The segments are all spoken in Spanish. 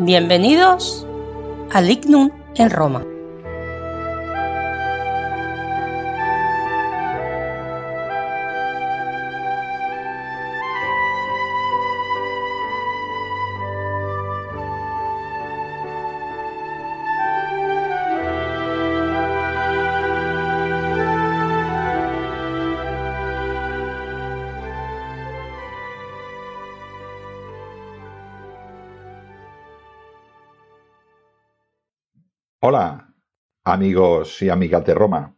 bienvenidos al Lignum en Roma. Amigos y amigas de Roma.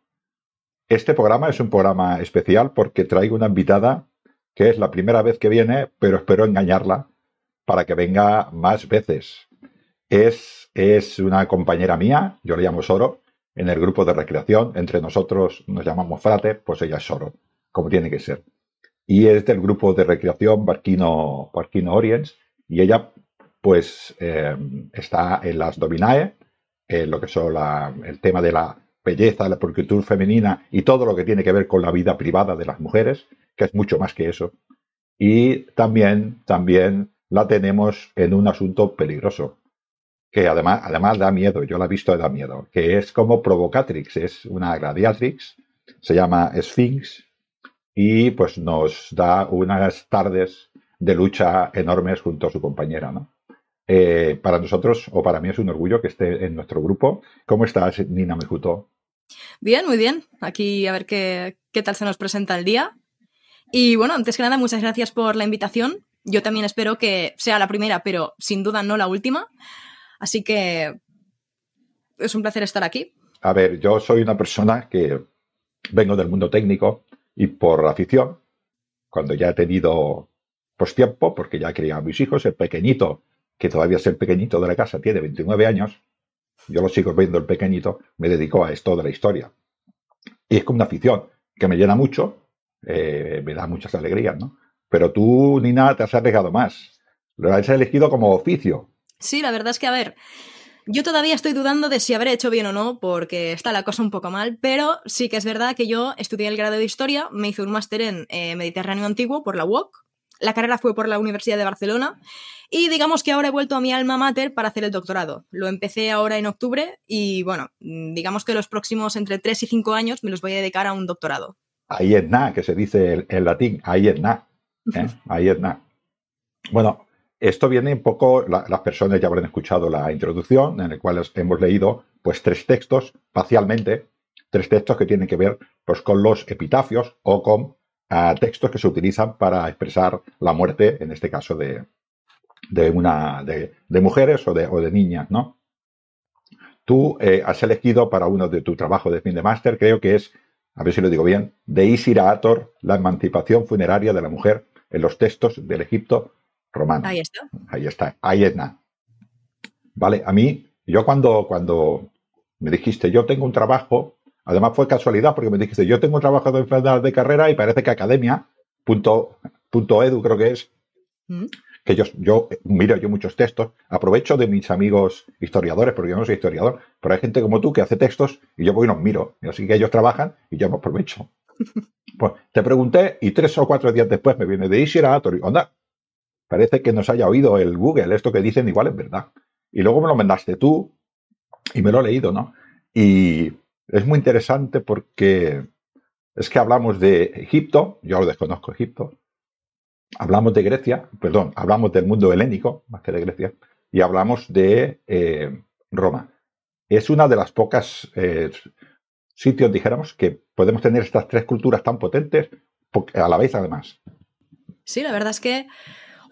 Este programa es un programa especial porque traigo una invitada que es la primera vez que viene, pero espero engañarla para que venga más veces. Es, es una compañera mía, yo le llamo Soro, en el grupo de recreación. Entre nosotros nos llamamos Frate, pues ella es Soro, como tiene que ser. Y es del grupo de recreación Barquino, Barquino Orients, y ella, pues, eh, está en las Dominae, eh, lo que son el tema de la belleza, la pulcritud femenina y todo lo que tiene que ver con la vida privada de las mujeres, que es mucho más que eso. Y también, también la tenemos en un asunto peligroso, que además, además da miedo, yo la he visto y da miedo, que es como Provocatrix, es una gladiatrix, se llama Sphinx, y pues nos da unas tardes de lucha enormes junto a su compañera, ¿no? Eh, para nosotros, o para mí es un orgullo que esté en nuestro grupo. ¿Cómo estás, Nina Mejuto? Bien, muy bien. Aquí a ver qué, qué tal se nos presenta el día. Y bueno, antes que nada, muchas gracias por la invitación. Yo también espero que sea la primera, pero sin duda no la última. Así que es un placer estar aquí. A ver, yo soy una persona que vengo del mundo técnico y por afición, cuando ya he tenido pues tiempo, porque ya quería a mis hijos, el pequeñito que todavía es el pequeñito de la casa, tiene 29 años, yo lo sigo viendo el pequeñito, me dedicó a esto de la historia. Y es como una afición que me llena mucho, eh, me da muchas alegrías, ¿no? Pero tú, Nina, te has arriesgado más. Lo has elegido como oficio. Sí, la verdad es que, a ver, yo todavía estoy dudando de si habré hecho bien o no, porque está la cosa un poco mal, pero sí que es verdad que yo estudié el grado de historia, me hice un máster en eh, Mediterráneo Antiguo por la UOC, la carrera fue por la Universidad de Barcelona y digamos que ahora he vuelto a mi alma mater para hacer el doctorado. Lo empecé ahora en octubre y bueno, digamos que los próximos entre 3 y 5 años me los voy a dedicar a un doctorado. Ahí es nada, que se dice en latín, ahí es nada. ¿eh? Ahí es nada. Bueno, esto viene un poco, las personas ya habrán escuchado la introducción en la cual hemos leído pues tres textos, parcialmente, tres textos que tienen que ver pues con los epitafios o con a textos que se utilizan para expresar la muerte, en este caso de, de una, de, mujeres o de, o de, niñas, ¿no? Tú eh, has elegido para uno de tu trabajo de fin de máster, creo que es, a ver si lo digo bien, de Isira Ator, la emancipación funeraria de la mujer en los textos del Egipto romano. Ahí está. Ahí está, ahí es nada. Vale, a mí, yo cuando, cuando me dijiste, yo tengo un trabajo Además fue casualidad porque me dijiste, yo tengo trabajo de enfermedad de carrera y parece que academia, punto, edu creo que es, mm. que yo, yo miro yo muchos textos, aprovecho de mis amigos historiadores, porque yo no soy historiador, pero hay gente como tú que hace textos y yo voy y los miro. Así que ellos trabajan y yo me aprovecho. Pues te pregunté y tres o cuatro días después me viene de Ishira Atori, onda, parece que nos haya oído el Google, esto que dicen igual es verdad. Y luego me lo mandaste tú y me lo he leído, ¿no? Y es muy interesante porque es que hablamos de Egipto, yo lo desconozco Egipto, hablamos de Grecia, perdón, hablamos del mundo helénico, más que de Grecia, y hablamos de eh, Roma. Es una de las pocas eh, sitios, dijéramos, que podemos tener estas tres culturas tan potentes a la vez, además. Sí, la verdad es que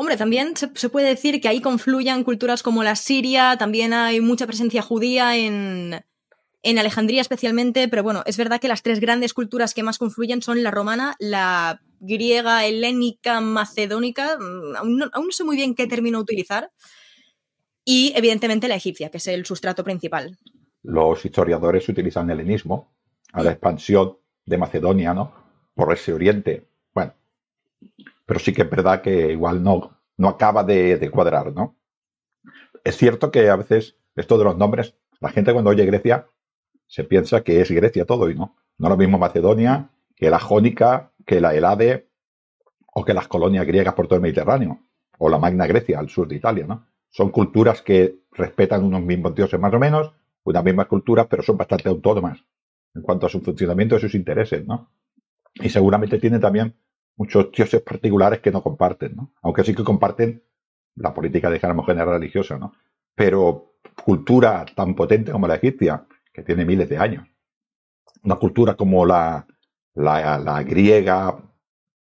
Hombre, también se, se, puede decir que ahí confluyan culturas como la Siria, también hay mucha presencia judía en, en Alejandría especialmente, pero bueno, es verdad que las tres grandes culturas que más confluyen son la romana, la griega, helénica, macedónica, mm, aún no, sé muy bien qué término utilizar. y evidentemente la egipcia, que es el sustrato principal. Los historiadores utilizan el helenismo a la expansión de Macedonia, ¿no? Por ese oriente. Bueno, pero sí que es verdad que igual no, no acaba de, cuadrar, ¿no? Es cierto que a veces esto de los nombres, la gente cuando oye Grecia se piensa que es Grecia todo y no. No lo mismo Macedonia que la Jónica, que la Helade o que las colonias griegas por todo el Mediterráneo o la Magna Grecia al sur de Italia, ¿no? Son culturas que respetan unos mismos dioses más o menos, unas mismas culturas, pero son bastante autónomas en cuanto a su funcionamiento y sus intereses, ¿no? Y seguramente tienen también muchos dioses particulares que no comparten, ¿no? Aunque sí que comparten la política de general religiosa, ¿no? Pero cultura tan potente como la egipcia, que tiene miles de años, una cultura como la, la, griega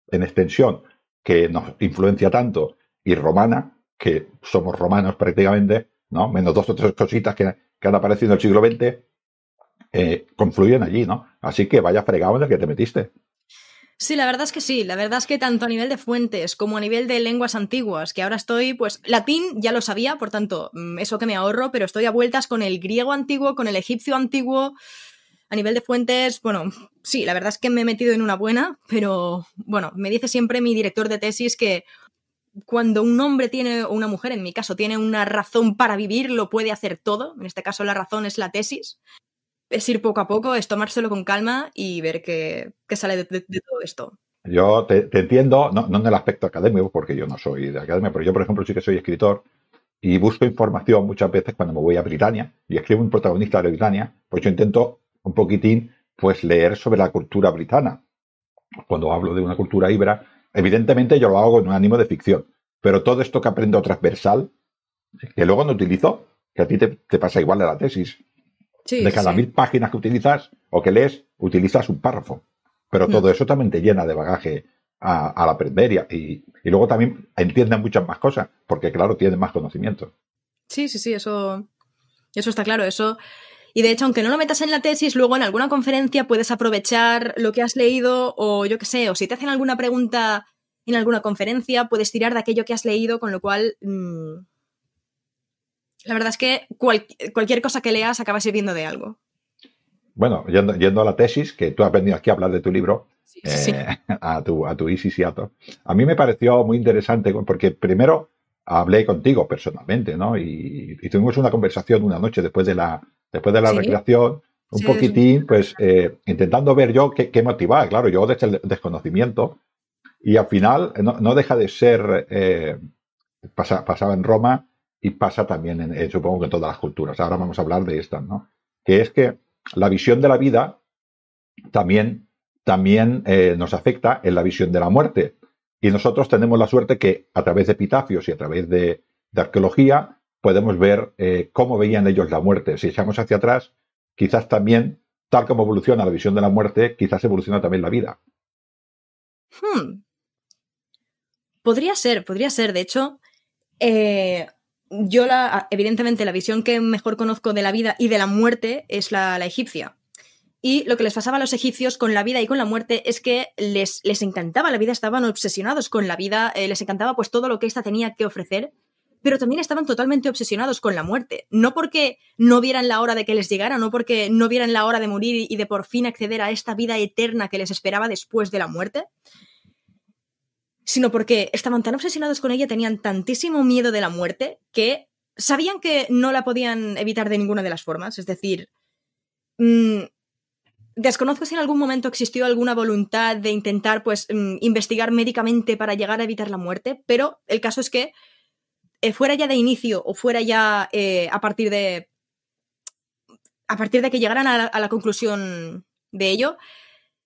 en extensión, que nos influencia tanto, y romana, que somos romanos prácticamente, ¿no? Menos dos o tres cositas que, han aparecido en el siglo XX, eh, confluyen allí, ¿no? Así que vaya fregado en el que te metiste. Sí, la verdad es que sí. La verdad es que tanto a nivel de fuentes como a nivel de lenguas antiguas, que ahora estoy, pues, latín ya lo sabía, por tanto, mm, eso que me ahorro, pero estoy a vueltas con el griego antiguo, con el egipcio antiguo. A nivel de fuentes, bueno, sí, la verdad es que me he metido en una buena, pero bueno, me dice siempre mi director de tesis que cuando un hombre tiene, o una mujer en mi caso, tiene una razón para vivir, lo puede hacer todo. En este caso, la razón es la tesis. Es ir poco a poco, es tomárselo con calma y ver qué, sale de, todo esto. Yo te, entiendo, no, en el aspecto académico, porque yo no soy de academia, pero yo, por ejemplo, sí que soy escritor y busco información muchas veces cuando me voy a Britania y escribo un protagonista de Britania, pues yo intento un poquitín pues leer sobre la cultura britana. Cuando hablo de una cultura ibera, Evidentemente yo lo hago con un ánimo de ficción, pero todo esto que aprendo transversal, que luego no utilizo, que a ti te, pasa igual de la tesis. De cada mil páginas que utilizas o que lees, utilizas un párrafo. Pero mm. todo eso también te llena de bagaje al aprender y, y, luego también entienden muchas más cosas, porque claro, tienen más conocimiento. Sí, sí, sí, eso, eso está claro. Eso y de hecho, aunque no lo metas en la tesis, luego en alguna conferencia puedes aprovechar lo que has leído o yo qué sé, o si te hacen alguna pregunta en alguna conferencia, puedes tirar de aquello que has leído, con lo cual... Mm, la verdad es que cualquier cosa que leas acaba sirviendo de algo. Bueno, yendo, a la tesis, que tú has venido aquí a hablar de tu libro, eh, a tu, a tu Isis a mí me pareció muy interesante porque primero hablé contigo personalmente, ¿no? y, tuvimos una conversación una noche después de la, después de la recreación, un poquitín, pues eh, intentando ver yo qué, qué, motivaba. Claro, yo desde el desconocimiento. Y al final eh, no, deja de ser, eh, pasaba en Roma y pasa también, en, supongo que en todas las culturas. Ahora vamos a hablar de estas, ¿no? Que es que la visión de la vida también, también nos afecta en la visión de la muerte. Y nosotros tenemos la suerte que a través de epitafios y a través de, de arqueología podemos ver eh, cómo veían ellos la muerte. Si echamos hacia atrás, quizás también, tal como evoluciona la visión de la muerte, quizás evoluciona también la vida. Hmm. Podría ser, podría ser. De hecho, eh, yo la, evidentemente la visión que mejor conozco de la vida y de la muerte es la, egipcia. Y lo que les pasaba a los egipcios con la vida y con la muerte es que les, les encantaba la vida, estaban obsesionados con la vida, eh, les encantaba pues todo lo que ésta tenía que ofrecer pero también estaban totalmente obsesionados con la muerte. No porque no vieran la hora de que les llegara, no porque no vieran la hora de morir y de por fin acceder a esta vida eterna que les esperaba después de la muerte, sino porque estaban tan obsesionados con ella, tenían tantísimo miedo de la muerte, que sabían que no la podían evitar de ninguna de las formas. Es decir, mm, desconozco si en algún momento existió alguna voluntad de intentar pues mm, investigar médicamente para llegar a evitar la muerte, pero el caso es que eh, fuera ya de inicio o fuera ya eh, a partir de. a partir de que llegaran a la, conclusión de ello,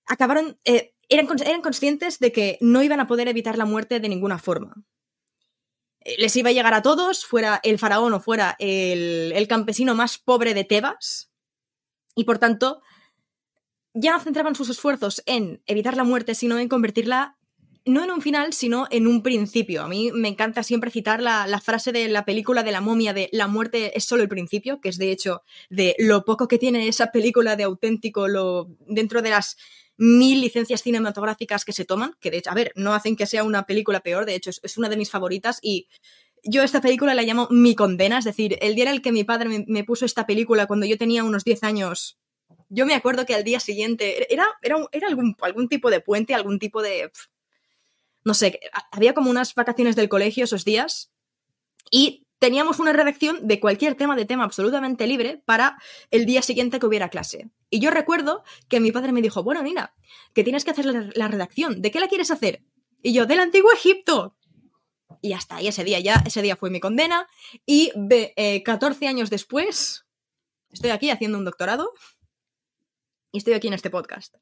acabaron. Eh, eran, eran conscientes de que no iban a poder evitar la muerte de ninguna forma. Les iba a llegar a todos, fuera el faraón o fuera el, campesino más pobre de Tebas, y por tanto, ya no centraban sus esfuerzos en evitar la muerte, sino en convertirla no en un final, sino en un principio. A mí me encanta siempre citar la, frase de la película de la momia de la muerte es solo el principio, que es de hecho de lo poco que tiene esa película de auténtico lo, dentro de las mil licencias cinematográficas que se toman, que de hecho, a ver, no hacen que sea una película peor, de hecho es, una de mis favoritas y yo esta película la llamo Mi condena, es decir, el día en el que mi padre me, me puso esta película cuando yo tenía unos 10 años, yo me acuerdo que al día siguiente era, era, era algún, algún tipo de puente, algún tipo de... No sé, había como unas vacaciones del colegio esos días y teníamos una redacción de cualquier tema, de tema absolutamente libre, para el día siguiente que hubiera clase. Y yo recuerdo que mi padre me dijo, bueno, mira, que tienes que hacer la, redacción. ¿De qué la quieres hacer? Y yo, del antiguo Egipto. Y hasta ahí ese día ya, ese día fue mi condena. Y eh, 14 años después, estoy aquí haciendo un doctorado y estoy aquí en este podcast.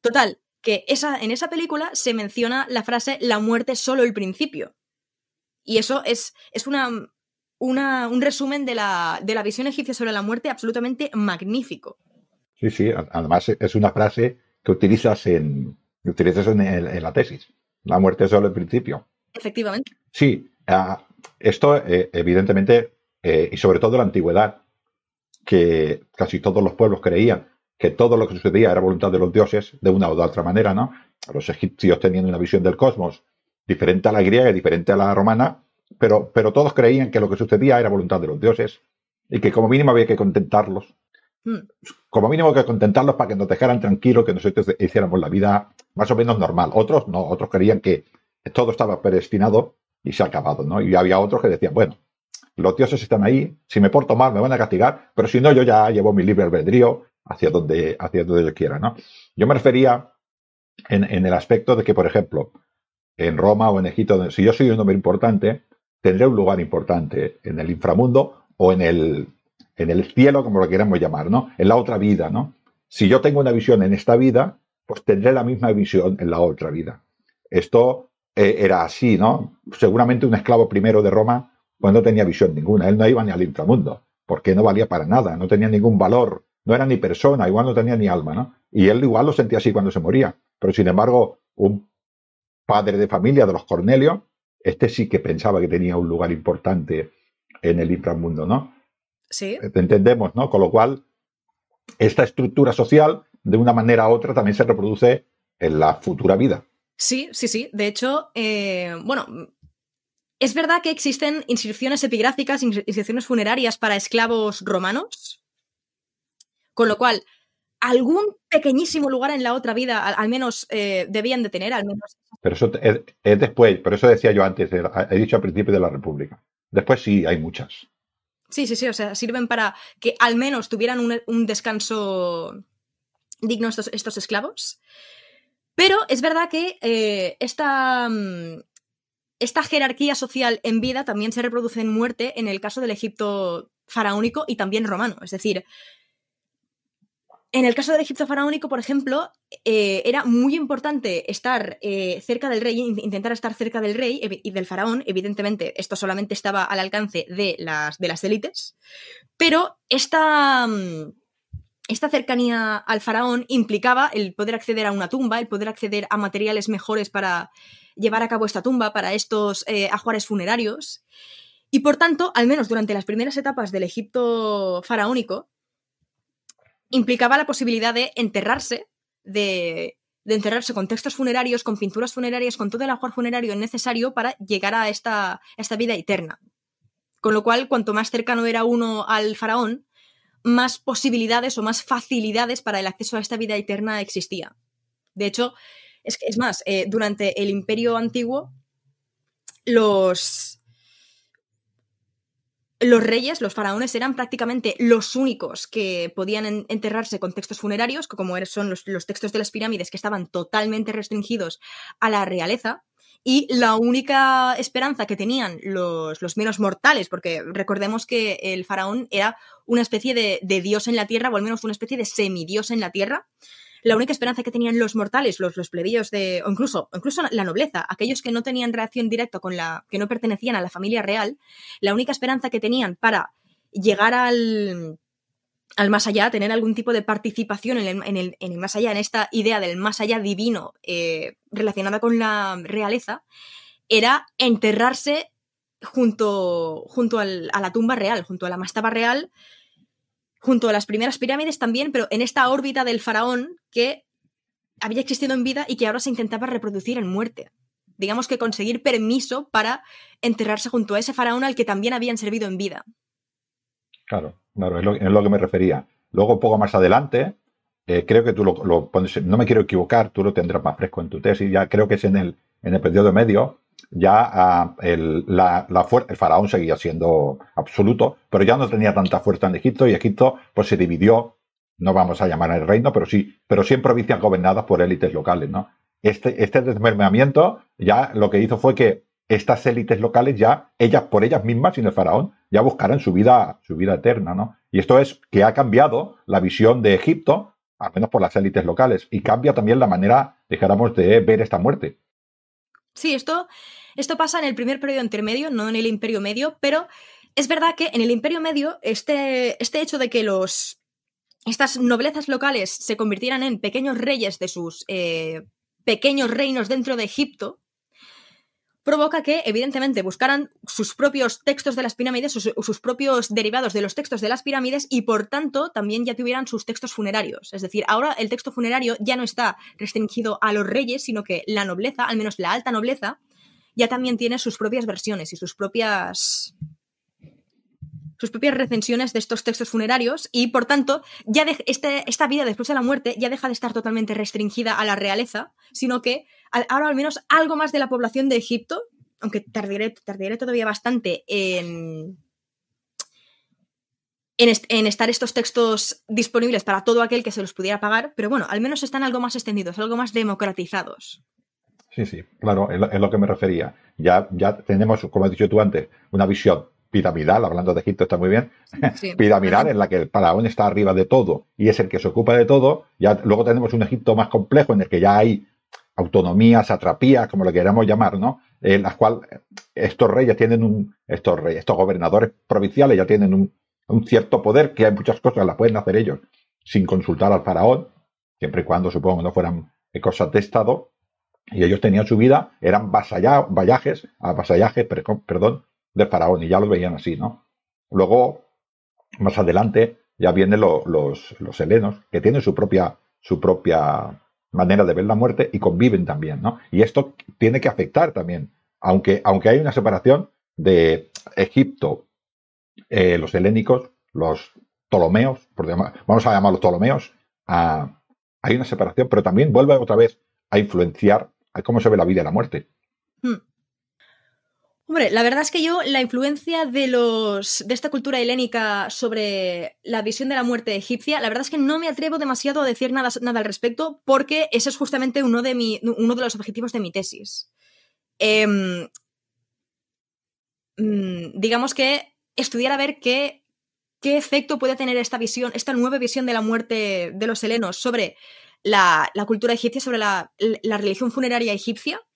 Total, que esa, en esa película se menciona la frase la muerte solo el principio. Y eso es, es una, una, un resumen de la, de la visión egipcia sobre la muerte absolutamente magnífico. Sí, sí, además es una frase que utilizas en, utilizas en, en la tesis. La muerte es solo el principio. Efectivamente. Sí, uh, esto eh, evidentemente, eh, y sobre todo en la antigüedad, que casi todos los pueblos creían que todo lo que sucedía era voluntad de los dioses de una o de otra manera, ¿no? Los egipcios tenían una visión del cosmos diferente a la griega y diferente a la romana, pero, pero todos creían que lo que sucedía era voluntad de los dioses y que como mínimo había que contentarlos. Hmm. Como mínimo que contentarlos para que nos dejaran tranquilos, que nosotros hiciéramos la vida más o menos normal. Otros no, otros creían que todo estaba predestinado y se ha acabado, ¿no? Y había otros que decían, bueno, los dioses están ahí, si me porto mal me van a castigar, pero si no, yo ya llevo mi libre albedrío hacia donde, hacia donde yo quiera, ¿no? Yo me refería en, en el aspecto de que, por ejemplo, en Roma o en Egipto, si yo soy un hombre importante, tendré un lugar importante en el inframundo o en el, en el cielo, como lo queramos llamar, ¿no? En la otra vida, ¿no? Si yo tengo una visión en esta vida, pues tendré la misma visión en la otra vida. Esto eh, era así, ¿no? Seguramente un esclavo primero de Roma, pues no tenía visión ninguna, él no iba ni al inframundo, porque no valía para nada, no tenía ningún valor, no era ni persona, igual no tenía ni alma, ¿no? Y él igual lo sentía así cuando se moría, pero sin embargo, un padre de familia de los Cornelios, este sí que pensaba que tenía un lugar importante en el inframundo, ¿no? Sí. Entendemos, ¿no? Con lo cual, esta estructura social, de una manera u otra, también se reproduce en la futura vida. Sí, sí, sí. De hecho, eh, bueno, es verdad que existen inscripciones epigráficas, inscripciones funerarias para esclavos romanos, con lo cual algún pequeñísimo lugar en la otra vida, al, menos eh, debían de tener, al menos. Pero eso es, es, después, por eso decía yo antes, he dicho al principio de la República. Después sí, hay muchas. Sí, sí, sí, o sea, sirven para que al menos tuvieran un, un descanso digno estos, estos esclavos. Pero es verdad que eh, esta, mm, esta jerarquía social en vida también se reproduce en muerte en el caso del Egipto faraónico y también romano. Es decir, en el caso del Egipto faraónico, por ejemplo, eh, era muy importante estar eh, cerca del rey, intentar estar cerca del rey y del faraón. Evidentemente, esto solamente estaba al alcance de las, de las élites. Pero esta, mm, esta cercanía al faraón implicaba el poder acceder a una tumba, el poder acceder a materiales mejores para llevar a cabo esta tumba, para estos eh, ajuares funerarios. Y por tanto, al menos durante las primeras etapas del Egipto faraónico, implicaba la posibilidad de enterrarse, de, de enterrarse con textos funerarios, con pinturas funerarias, con todo el ajuar funerario necesario para llegar a esta, esta vida eterna. Con lo cual, cuanto más cercano era uno al faraón, más posibilidades o más facilidades para el acceso a esta vida eterna existía. De hecho, es, es más, eh, durante el imperio antiguo, los, los reyes, los faraones, eran prácticamente los únicos que podían enterrarse con textos funerarios, como son los, textos de las pirámides, que estaban totalmente restringidos a la realeza. Y la única esperanza que tenían los, los menos mortales, porque recordemos que el faraón era una especie de, de, dios en la tierra, o al menos una especie de semidios en la tierra, la única esperanza que tenían los mortales, los, plebeyos de, o incluso, incluso la nobleza, aquellos que no tenían relación directa con la, que no pertenecían a la familia real, la única esperanza que tenían para llegar al, al más allá, tener algún tipo de participación en el, en el, en el más allá, en esta idea del más allá divino eh, relacionada con la realeza, era enterrarse junto, junto al, a la tumba real, junto a la mastaba real, junto a las primeras pirámides también, pero en esta órbita del faraón que había existido en vida y que ahora se intentaba reproducir en muerte. digamos que conseguir permiso para enterrarse junto a ese faraón al que también habían servido en vida. Claro, claro, es lo, lo que me refería. Luego, poco más adelante, eh, creo que tú lo, pones, no me quiero equivocar, tú lo tendrás más fresco en tu tesis, ya creo que es en el, en el periodo medio, ya ah, el, la, el faraón seguía siendo absoluto, pero ya no tenía tanta fuerza en Egipto y Egipto pues se dividió, no vamos a llamar el reino, pero sí, pero sí en provincias gobernadas por élites locales, ¿no? Este, este desmermeamiento ya lo que hizo fue que estas élites locales ya, ellas por ellas mismas, sin el faraón, ya buscaran su vida, su vida eterna, ¿no? Y esto es que ha cambiado la visión de Egipto, al menos por las élites locales, y cambia también la manera, dijéramos, de ver esta muerte. Sí, esto, esto pasa en el primer periodo intermedio, no en el imperio medio, pero es verdad que en el imperio medio este, este hecho de que los, estas noblezas locales se convirtieran en pequeños reyes de sus eh, pequeños reinos dentro de Egipto, provoca que, evidentemente, buscaran sus propios textos de las pirámides, sus, sus, propios derivados de los textos de las pirámides y, por tanto, también ya tuvieran sus textos funerarios. Es decir, ahora el texto funerario ya no está restringido a los reyes, sino que la nobleza, al menos la alta nobleza, ya también tiene sus propias versiones y sus propias sus propias recensiones de estos textos funerarios y, por tanto, ya este, esta vida después de la muerte ya deja de estar totalmente restringida a la realeza, sino que ahora al menos algo más de la población de Egipto, aunque tardaré, todavía bastante en, en, estar estos textos disponibles para todo aquel que se los pudiera pagar, pero bueno, al menos están algo más extendidos, algo más democratizados. Sí, sí, claro, es lo, es lo que me refería. Ya, ya tenemos, como has dicho tú antes, una visión piramidal, hablando de Egipto está muy bien, piramidal en la que el faraón está arriba de todo y es el que se ocupa de todo. Ya luego tenemos un Egipto más complejo en el que ya hay autonomía, satrapía, como lo queramos llamar, ¿no? En las cuales estos reyes tienen un, estos reyes, estos gobernadores provinciales ya tienen un, cierto poder que hay muchas cosas las pueden hacer ellos sin consultar al faraón, siempre y cuando supongo no fueran cosas de Estado, y ellos tenían su vida, eran vasallajes, vasallajes, perdón, de Faraón, y ya lo veían así, ¿no? Luego, más adelante, ya vienen los, los helenos, que tienen su propia, su propia manera de ver la muerte y conviven también, ¿no? Y esto tiene que afectar también, aunque, aunque hay una separación de Egipto, eh, los helénicos, los Ptolomeos, vamos a llamarlos Ptolomeos, hay una separación, pero también vuelve otra vez a influenciar a cómo se ve la vida y la muerte. Hmm. Hombre, la verdad es que yo la influencia de los de esta cultura helénica sobre la visión de la muerte egipcia, la verdad es que no me atrevo demasiado a decir nada, nada al respecto porque ese es justamente uno de, mi, uno de los objetivos de mi tesis. Em, mm, digamos que estudiar a ver qué, qué efecto puede tener esta visión, esta nueva visión de la muerte de los helenos sobre la, la cultura egipcia, sobre la, la religión funeraria egipcia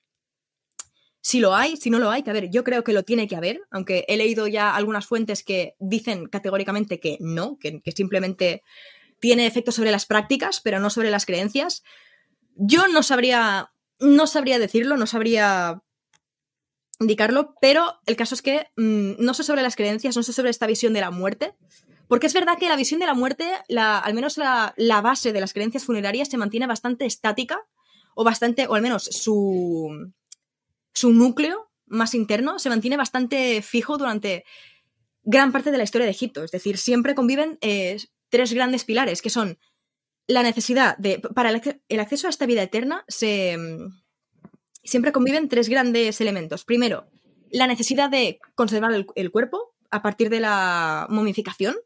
si lo hay, si no lo hay, que a ver, yo creo que lo tiene que haber, aunque he leído ya algunas fuentes que dicen categóricamente que no, que, simplemente tiene efectos sobre las prácticas, pero no sobre las creencias. Yo no sabría, no sabría decirlo, no sabría indicarlo, pero el caso es que mm, no sé sobre las creencias, no sé sobre esta visión de la muerte, porque es verdad que la visión de la muerte, la, al menos la, la, base de las creencias funerarias, se mantiene bastante estática, o bastante, o al menos su, su núcleo más interno se mantiene bastante fijo durante gran parte de la historia de Egipto. Es decir, siempre conviven eh, tres grandes pilares, que son la necesidad de. Para el, acceso a esta vida eterna, se, siempre conviven tres grandes elementos. Primero, la necesidad de conservar el, cuerpo a partir de la momificación.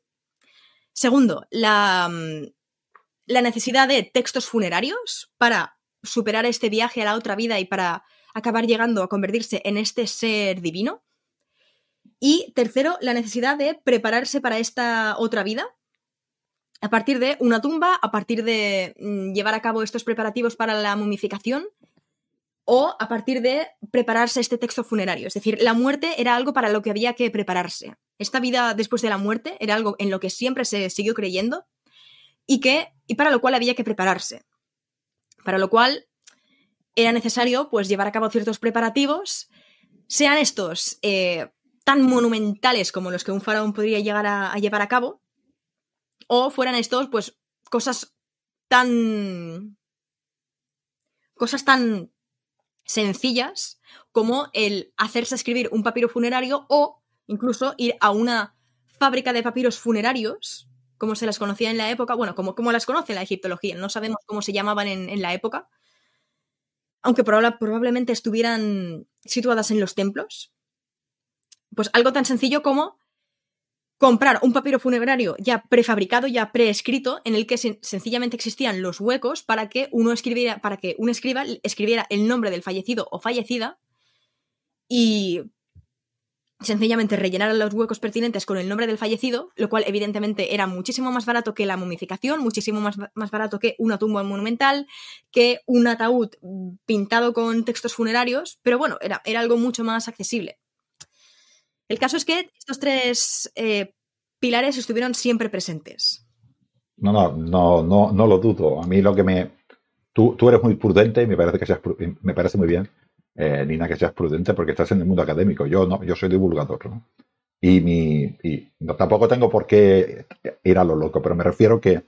Segundo, la, la necesidad de textos funerarios para superar este viaje a la otra vida y para acabar llegando a convertirse en este ser divino. Y tercero, la necesidad de prepararse para esta otra vida, a partir de una tumba, a partir de mm, llevar a cabo estos preparativos para la momificación o a partir de prepararse este texto funerario. Es decir, la muerte era algo para lo que había que prepararse. Esta vida después de la muerte era algo en lo que siempre se siguió creyendo y, que, y para lo cual había que prepararse. Para lo cual era necesario pues llevar a cabo ciertos preparativos, sean estos eh, tan monumentales como los que un faraón podría llegar a, llevar a cabo, o fueran estos pues cosas tan... cosas tan sencillas como el hacerse escribir un papiro funerario o incluso ir a una fábrica de papiros funerarios, como se las conocía en la época, bueno, como, como las conoce la egiptología, no sabemos cómo se llamaban en, la época, aunque probablemente estuvieran situadas en los templos. Pues algo tan sencillo como comprar un papiro funerario ya prefabricado, ya preescrito, en el que sencillamente existían los huecos para que uno escribiera, para que un escriba escribiera el nombre del fallecido o fallecida y sencillamente rellenar los huecos pertinentes con el nombre del fallecido, lo cual evidentemente era muchísimo más barato que la momificación, muchísimo más, más barato que una tumba monumental, que un ataúd pintado con textos funerarios, pero bueno, era, era algo mucho más accesible. El caso es que estos tres eh, pilares estuvieron siempre presentes. No, no, no, no, no lo dudo. A mí lo que me... Tú, tú eres muy prudente y me parece, que seas, me parece muy bien, eh, Nina, que seas prudente porque estás en el mundo académico. Yo no, yo soy divulgador. Y, mi, y no, tampoco tengo por qué ir a lo loco, pero me refiero que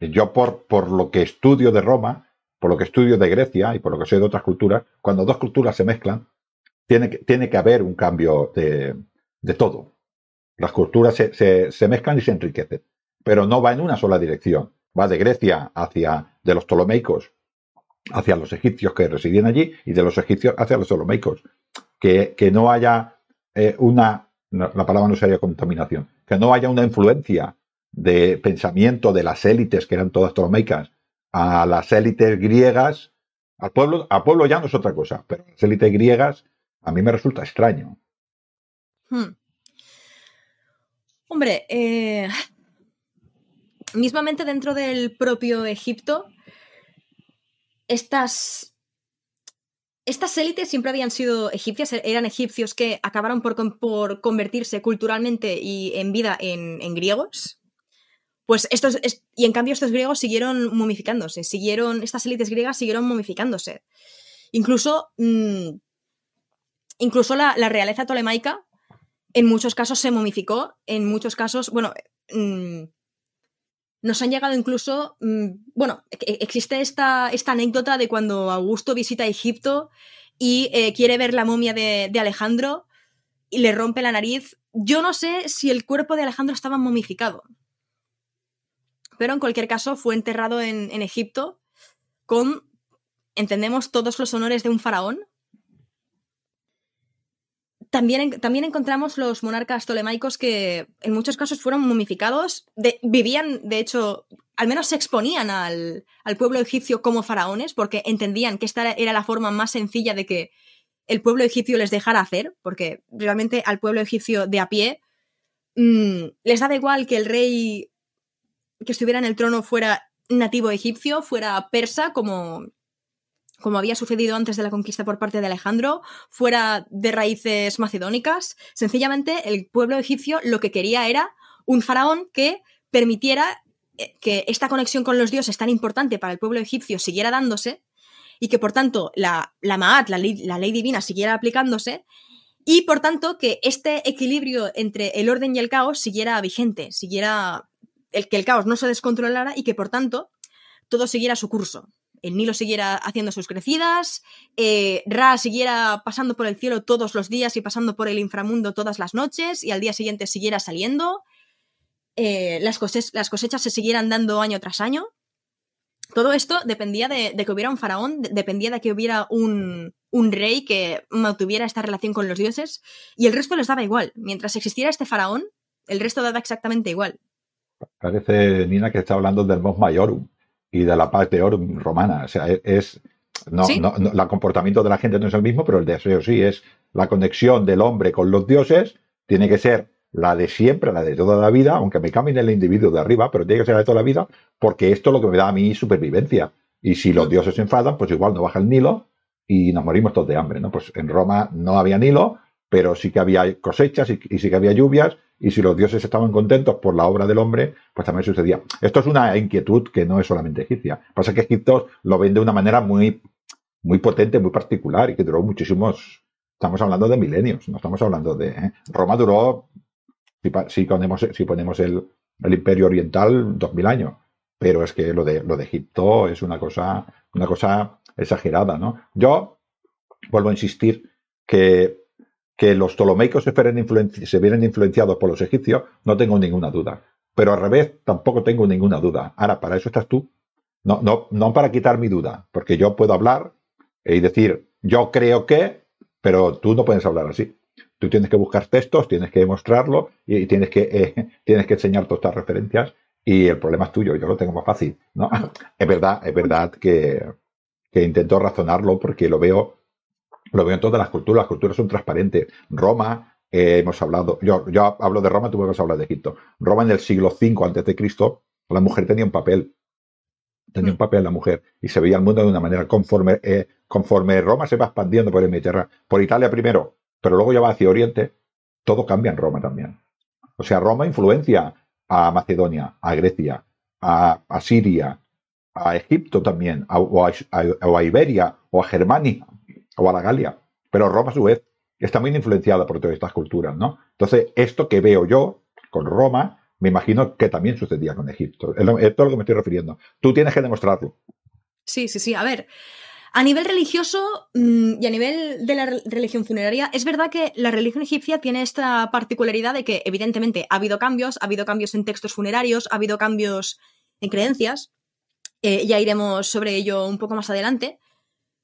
yo por, por lo que estudio de Roma, por lo que estudio de Grecia y por lo que sé de otras culturas, cuando dos culturas se mezclan, tiene que, tiene que haber un cambio de, de todo. Las culturas se, se, mezclan y se enriquecen, pero no va en una sola dirección. Va de Grecia hacia, de los Ptolomeicos, hacia los egipcios que residían allí y de los egipcios hacia los Ptolomeicos. Que, que no haya eh, una, la palabra no sería contaminación, que no haya una influencia de pensamiento de las élites, que eran todas ptolomeicas, a las élites griegas, al pueblo, al pueblo ya no es otra cosa, pero las élites griegas a mí me resulta extraño. Hmm. Hombre, eh, mismamente dentro del propio Egipto, estas, estas élites siempre habían sido egipcias, eran egipcios que acabaron por, convertirse culturalmente y en vida en, griegos. Pues estos, y en cambio estos griegos siguieron momificándose, siguieron, estas élites griegas siguieron momificándose. Incluso, mm, incluso la, la realeza tolemaica en muchos casos se momificó, en muchos casos, bueno, mm, nos han llegado incluso, mm, bueno, e-, e-, existe esta, esta, anécdota de cuando Augusto visita Egipto y eh, quiere ver la momia de, Alejandro y le rompe la nariz. Yo no sé si el cuerpo de Alejandro estaba momificado, pero en cualquier caso fue enterrado en, en Egipto con, entendemos, todos los honores de un faraón también, también, encontramos los monarcas tolemaicos que en muchos casos fueron momificados, vivían, de hecho, al menos se exponían al, pueblo egipcio como faraones, porque entendían que esta era la forma más sencilla de que el pueblo egipcio les dejara hacer, porque realmente al pueblo egipcio de a pie mm, les daba igual que el rey que estuviera en el trono fuera nativo egipcio, fuera persa, como como había sucedido antes de la conquista por parte de Alejandro, fuera de raíces macedónicas. Sencillamente, el pueblo egipcio lo que quería era un faraón que permitiera eh, que esta conexión con los dioses tan importante para el pueblo egipcio siguiera dándose y que por tanto la, la Ma'at, la ley, la ley divina, siguiera aplicándose y por tanto que este equilibrio entre el orden y el caos siguiera vigente, siguiera el que el caos no se descontrolara y que por tanto todo siguiera su curso el Nilo siguiera haciendo sus crecidas, eh, Ra siguiera pasando por el cielo todos los días y pasando por el inframundo todas las noches y al día siguiente siguiera saliendo, eh, las, cosechas se siguieran dando año tras año. Todo esto dependía de, que hubiera un faraón, dependía de que hubiera un, un, rey que mantuviera esta relación con los dioses y el resto les daba igual. Mientras existiera este faraón, el resto daba exactamente igual. Parece, Nina, que está hablando del Mos Maiorum y de la paz de oro romana. O sea, es. No, no, el comportamiento de la gente no es el mismo, pero el deseo sí es la conexión del hombre con los dioses, tiene que ser la de siempre, la de toda la vida, aunque me cambien el individuo de arriba, pero tiene que ser la de toda la vida, porque esto es lo que me da a mí supervivencia. Y si los dioses se enfadan, pues igual no baja el Nilo y nos morimos todos de hambre, ¿no? Pues en Roma no había Nilo, pero sí que había cosechas y, sí que había lluvias, y si los dioses estaban contentos por la obra del hombre, pues también sucedía. Esto es una inquietud que no es solamente egipcia. Pasa que Egipto lo ven de una manera muy, muy potente, muy particular, y que duró muchísimos, estamos hablando de milenios, no estamos hablando de... ¿eh? Roma duró, si, ponemos, si ponemos el, el imperio oriental, dos mil años, pero es que lo de, lo de Egipto es una cosa, una cosa exagerada, ¿no? Yo vuelvo a insistir que, que los ptolomeicos se, se influenciados por los egipcios, no tengo ninguna duda. Pero al revés, tampoco tengo ninguna duda. Ahora, para eso estás tú. No, no, no para quitar mi duda, porque yo puedo hablar y decir, yo creo que, pero tú no puedes hablar así. Tú tienes que buscar textos, tienes que demostrarlo y tienes que, eh, tienes que enseñar todas estas referencias y el problema es tuyo, yo lo tengo más fácil. ¿no? Es verdad, es verdad que, que intento razonarlo porque lo veo, lo veo en todas las culturas, las culturas son transparentes. Roma, eh, hemos hablado, yo, yo hablo de Roma, tú puedes hablar de Egipto. Roma en el siglo V antes de Cristo, la mujer tenía un papel, tenía un mm. papel la mujer y se veía el mundo de una manera conforme, eh, conforme Roma se va expandiendo por el Mediterráneo, por Italia primero, pero luego ya va hacia Oriente, todo cambia en Roma también. O sea, Roma influencia a Macedonia, a Grecia, a, Siria, a Egipto también, o, a, Iberia, o a Germania, o a la Galia. Pero Roma, a su vez, está muy influenciada por todas estas culturas, ¿no? Entonces, esto que veo yo con Roma, me imagino que también sucedía con Egipto. Esto es lo que me estoy refiriendo. Tú tienes que demostrarlo. Sí, sí, sí. A ver, a nivel religioso mm, y a nivel de la religión funeraria, es verdad que la religión egipcia tiene esta particularidad de que, evidentemente, ha habido cambios, ha habido cambios en textos funerarios, ha habido cambios en creencias. Eh, ya iremos sobre ello un poco más adelante.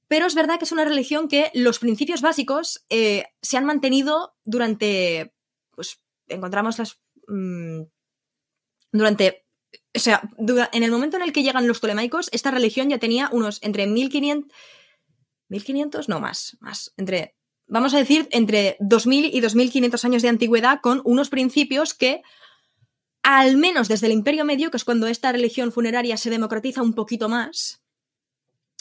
Pero es verdad que es una religión que los principios básicos eh, se han mantenido durante. Pues encontramos las. Mm, durante o sea, en el momento en el que llegan los tolemaicos, esta religión ya tenía unos entre 1500, 1500, no más, más, entre, vamos a decir, entre 2000 y 2500 años de antigüedad con unos principios que, al menos desde el Imperio Medio, que es cuando esta religión funeraria se democratiza un poquito más,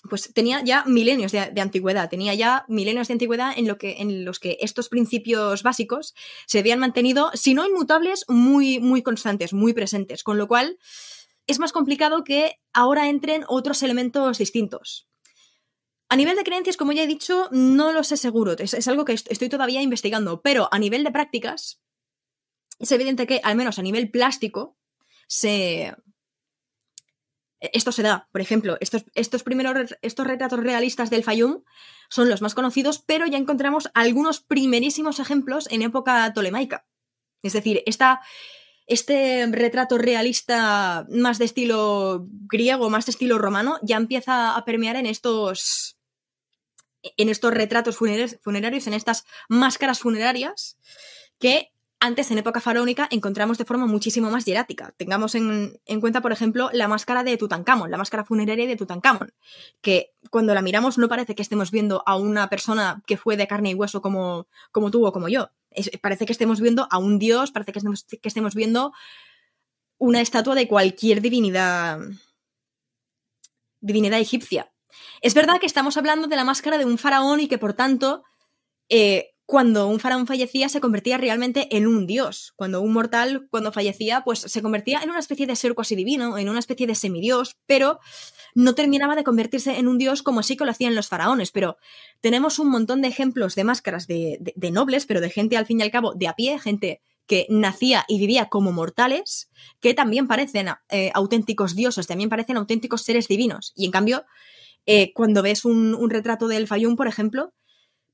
pues tenía ya milenios de, antigüedad, tenía ya milenios de antigüedad en, lo que, en los que estos principios básicos se habían mantenido, si no inmutables, muy, muy constantes, muy presentes, con lo cual es más complicado que ahora entren otros elementos distintos. A nivel de creencias, como ya he dicho, no lo sé seguro, es, es algo que estoy todavía investigando, pero a nivel de prácticas, es evidente que, al menos a nivel plástico, se, esto se da, por ejemplo, estos, estos primeros estos retratos realistas del Fayum son los más conocidos, pero ya encontramos algunos primerísimos ejemplos en época tolemaica. Es decir, esta, este retrato realista más de estilo griego, más de estilo romano, ya empieza a permear en estos, en estos retratos funerarios, en estas máscaras funerarias, que antes, en época faraónica, encontramos de forma muchísimo más hierática. Tengamos en, cuenta, por ejemplo, la máscara de Tutankamón, la máscara funeraria de Tutankamón, que cuando la miramos no parece que estemos viendo a una persona que fue de carne y hueso como, como tú o como yo. parece que estemos viendo a un dios, parece que estemos, que estemos viendo una estatua de cualquier divinidad, divinidad egipcia. Es verdad que estamos hablando de la máscara de un faraón y que, por tanto, eh, cuando un faraón fallecía se convertía realmente en un dios. Cuando un mortal, cuando fallecía, pues se convertía en una especie de ser cuasi divino, en una especie de semidios, pero no terminaba de convertirse en un dios como sí que lo hacían los faraones. Pero tenemos un montón de ejemplos de máscaras de, nobles, pero de gente al fin y al cabo de a pie, gente que nacía y vivía como mortales, que también parecen eh, auténticos dioses, también parecen auténticos seres divinos. Y en cambio, eh, cuando ves un, un retrato del Fayum, por ejemplo,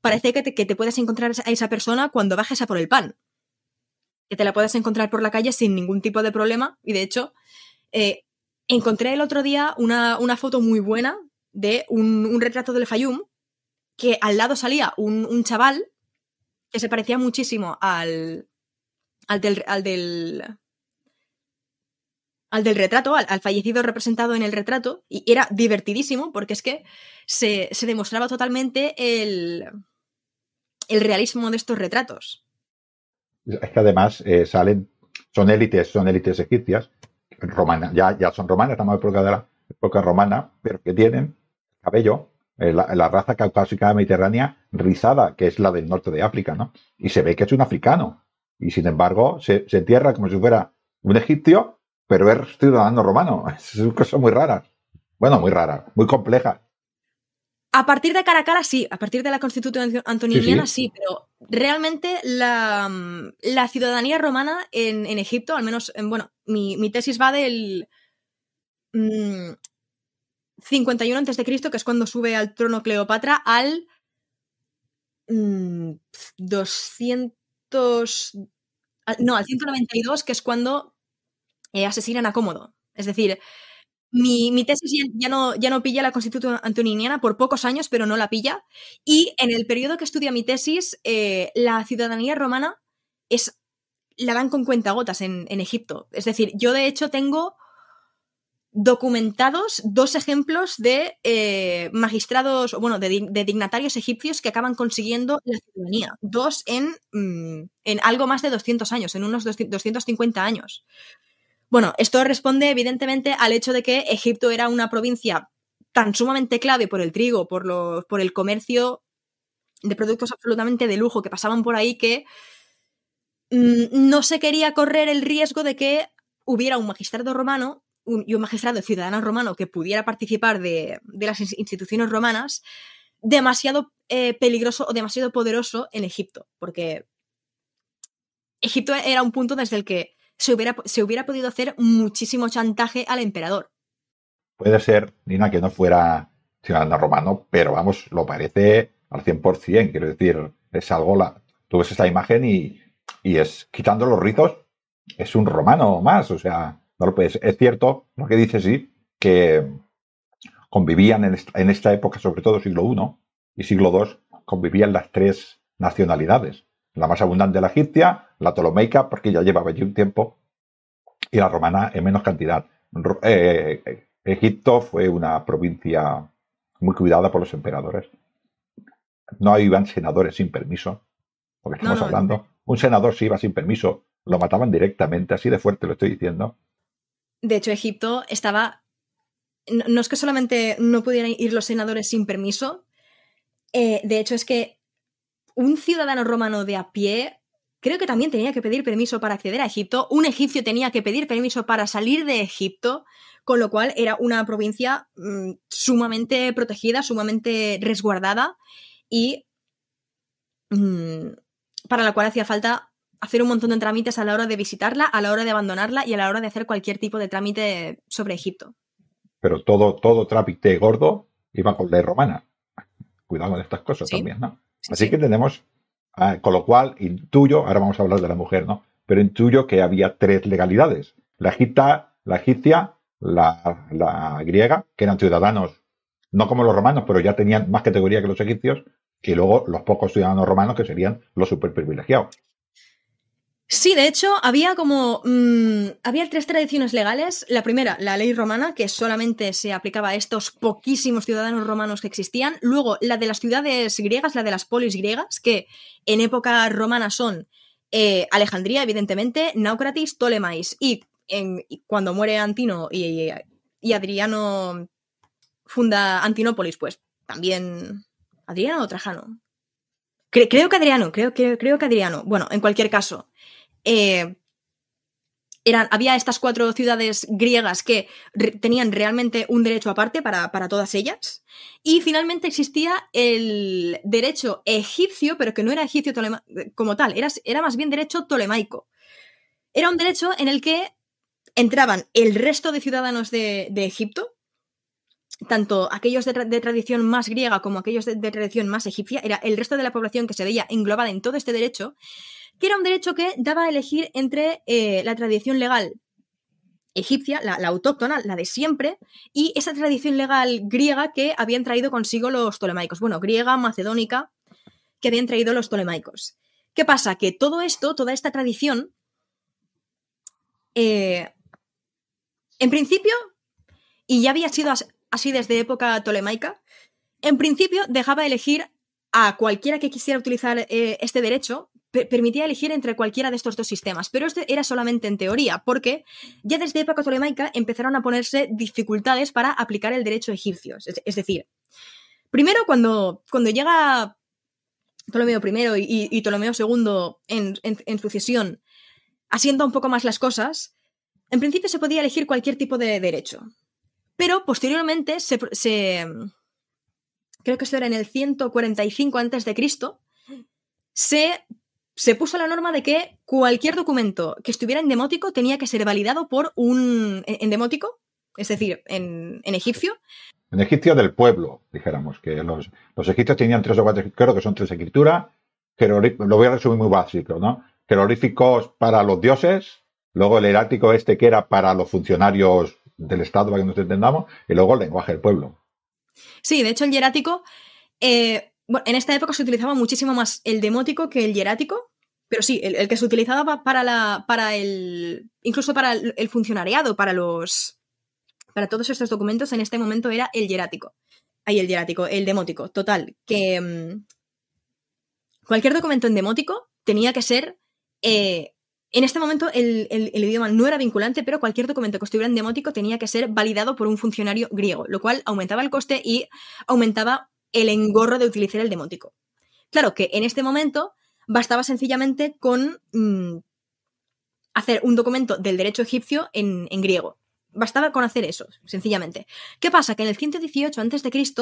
parece que te, que te puedes encontrar a esa persona cuando bajes a por el pan. Que te la puedas encontrar por la calle sin ningún tipo de problema. Y de hecho, eh, encontré el otro día una, foto muy buena de un, retrato del Fayum, que al lado salía un, chaval que se parecía muchísimo al, al del, al del, al del retrato, al, fallecido representado en el retrato, y era divertidísimo porque es que se demostraba totalmente el, el realismo de estos retratos. Es que además eh, salen, son élites, son élites egipcias, romanas, ya, ya son romanas, estamos en época de la época romana, pero que tienen cabello, eh, la, raza caucásica mediterránea rizada, que es la del norte de África, ¿no? Y se ve que es un africano. Y sin embargo, se, entierra como si fuera un egipcio, pero es ciudadano romano. Es una cosa muy rara. Bueno, muy rara, muy compleja. A partir de cara a cara, sí, a partir de la constitución antoniniana, sí, pero realmente la, ciudadanía romana en, Egipto, al menos, bueno, mi, tesis va del 51 51 a.C., que es cuando sube al trono Cleopatra, al 200... Mm, no, al 192, que es cuando eh, asesinan a Cómodo. Es decir, mi, tesis ya, no, ya no pilla la Constitución antoniniana por pocos años, pero no la pilla. Y en el periodo que estudia mi tesis, eh, la ciudadanía romana es, la dan con cuentagotas en, en Egipto. Es decir, yo de hecho tengo documentados dos ejemplos de eh, magistrados, bueno, de, dignatarios egipcios que acaban consiguiendo la ciudadanía. Dos en, mm, en algo más de 200 años, en unos 250 años. Bueno, esto responde evidentemente al hecho de que Egipto era una provincia tan sumamente clave por el trigo, por, por el comercio de productos absolutamente de lujo que pasaban por ahí, que mm, no se quería correr el riesgo de que hubiera un magistrado romano y un magistrado ciudadano romano que pudiera participar de, las instituciones romanas demasiado eh, peligroso o demasiado poderoso en Egipto, porque Egipto era un punto desde el que se hubiera, se hubiera podido hacer muchísimo chantaje al emperador. Puede ser, Nina, que no fuera ciudadano romano, pero vamos, lo parece al 100%, quiero decir, es algo, la, tú ves esta imagen y, y es, quitando los ritos, es un romano más, o sea, no lo puedes. Es cierto lo que dice, sí, que convivían en en esta época, sobre todo siglo I y siglo II, convivían las tres nacionalidades la más abundante la egipcia, la tolomeica, porque ya llevaba allí un tiempo, y la romana en menos cantidad. Eh, Egipto fue una provincia muy cuidada por los emperadores. No iban senadores sin permiso, porque estamos hablando. Un senador si iba sin permiso, lo mataban directamente, así de fuerte lo estoy diciendo. De hecho, Egipto estaba. No, es que solamente no pudieran ir los senadores sin permiso. Eh, de hecho, es que un ciudadano romano de a pie creo que también tenía que pedir permiso para acceder a Egipto, un egipcio tenía que pedir permiso para salir de Egipto, con lo cual era una provincia mm, sumamente protegida, sumamente resguardada y mm, para la cual hacía falta hacer un montón de trámites a la hora de visitarla, a la hora de abandonarla y a la hora de hacer cualquier tipo de trámite sobre Egipto. Pero todo, todo trámite gordo iba con ley romana. Cuidado con estas cosas también, ¿no? Así que tenemos, ah, con lo cual intuyo, ahora vamos a hablar de la mujer, ¿no? Pero intuyo que había tres legalidades. La egipta, la egipcia, la, griega, que eran ciudadanos, no como los romanos, pero ya tenían más categoría que los egipcios, y luego los pocos ciudadanos romanos que serían los superprivilegiados. Sí, de hecho, había como. Mm, había tres tradiciones legales. La primera, la ley romana, que solamente se aplicaba a estos poquísimos ciudadanos romanos que existían. Luego, la de las ciudades griegas, la de las polis griegas, que en época romana son eh, Alejandría, evidentemente, Naucratis, Ptolemais. Y, cuando muere Antino y, Adriano funda Antinópolis, pues también. ¿Adriano o Trajano? creo que Adriano, creo, creo que Adriano. Bueno, en cualquier caso. Eh, eran, había estas cuatro ciudades griegas que tenían realmente un derecho aparte para, todas ellas. Y finalmente existía el derecho egipcio, pero que no era egipcio como tal, era, era más bien derecho tolemaico. Era un derecho en el que entraban el resto de ciudadanos de, Egipto, tanto aquellos de, tradición más griega como aquellos de, tradición más egipcia, era el resto de la población que se veía englobada en todo este derecho, que era un derecho que daba a elegir entre eh, la tradición legal egipcia, la, autóctona, la de siempre, y esa tradición legal griega que habían traído consigo los tolemaicos. Bueno, griega, macedónica, que habían traído los tolemaicos. ¿Qué pasa? Que todo esto, toda esta tradición, eh, en principio, y ya había sido así desde época tolemaica, en principio dejaba elegir a cualquiera que quisiera utilizar eh, este derecho permitía elegir entre cualquiera de estos dos sistemas, pero esto era solamente en teoría, porque ya desde época tolemaica empezaron a ponerse dificultades para aplicar el derecho egipcio. Es, decir, primero cuando, cuando llega Ptolomeo I y, Ptolomeo II en, sucesión, asienta un poco más las cosas, en principio se podía elegir cualquier tipo de derecho. Pero posteriormente se, creo que esto era en el 145 a.C., se se puso la norma de que cualquier documento que estuviera en demótico tenía que ser validado por un. en demótico, es decir, en, egipcio. en egipcio del pueblo, dijéramos, que los, los egipcios tenían tres o cuatro, creo que son tres escrituras, lo voy a resumir muy básico, ¿no? Jeroglíficos para los dioses, luego el herático este que era para los funcionarios del Estado, para que nos entendamos, y luego el lenguaje del pueblo. Sí, de hecho el hierático, eh, bueno, en esta época se utilizaba muchísimo más el demótico que el hierático, pero sí, el, que se utilizaba para la, para el, incluso para el, funcionariado, para los, para todos estos documentos en este momento era el hierático. Ahí el hierático, el demótico, total, que mm, cualquier documento en demótico tenía que ser eh, en este momento el, idioma no era vinculante, pero cualquier documento que estuviera en demótico tenía que ser validado por un funcionario griego, lo cual aumentaba el coste y aumentaba el engorro de utilizar el demótico. Claro que en este momento bastaba sencillamente con mm, hacer un documento del derecho egipcio en, en, griego. Bastaba con hacer eso, sencillamente. ¿Qué pasa? Que en el 118 a.C.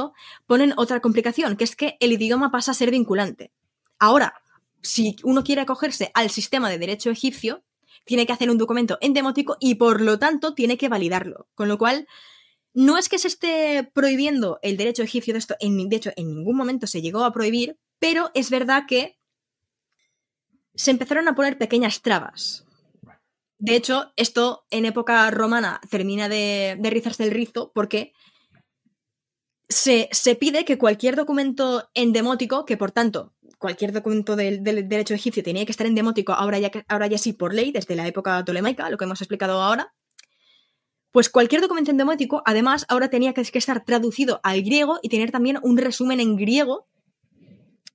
ponen otra complicación, que es que el idioma pasa a ser vinculante. Ahora, si uno quiere acogerse al sistema de derecho egipcio, tiene que hacer un documento en demótico y por lo tanto tiene que validarlo. Con lo cual, no es que se esté prohibiendo el derecho egipcio de esto, en, de hecho, en ningún momento se llegó a prohibir, pero es verdad que se empezaron a poner pequeñas trabas. De hecho, esto en época romana termina de, rizarse el rizo porque se, se, pide que cualquier documento endemótico, que por tanto cualquier documento del, derecho egipcio tenía que estar en demótico, ahora ya, ahora ya sí por ley, desde la época tolemaica, lo que hemos explicado ahora, pues cualquier documento en demótico, además, ahora tenía que, estar traducido al griego y tener también un resumen en griego,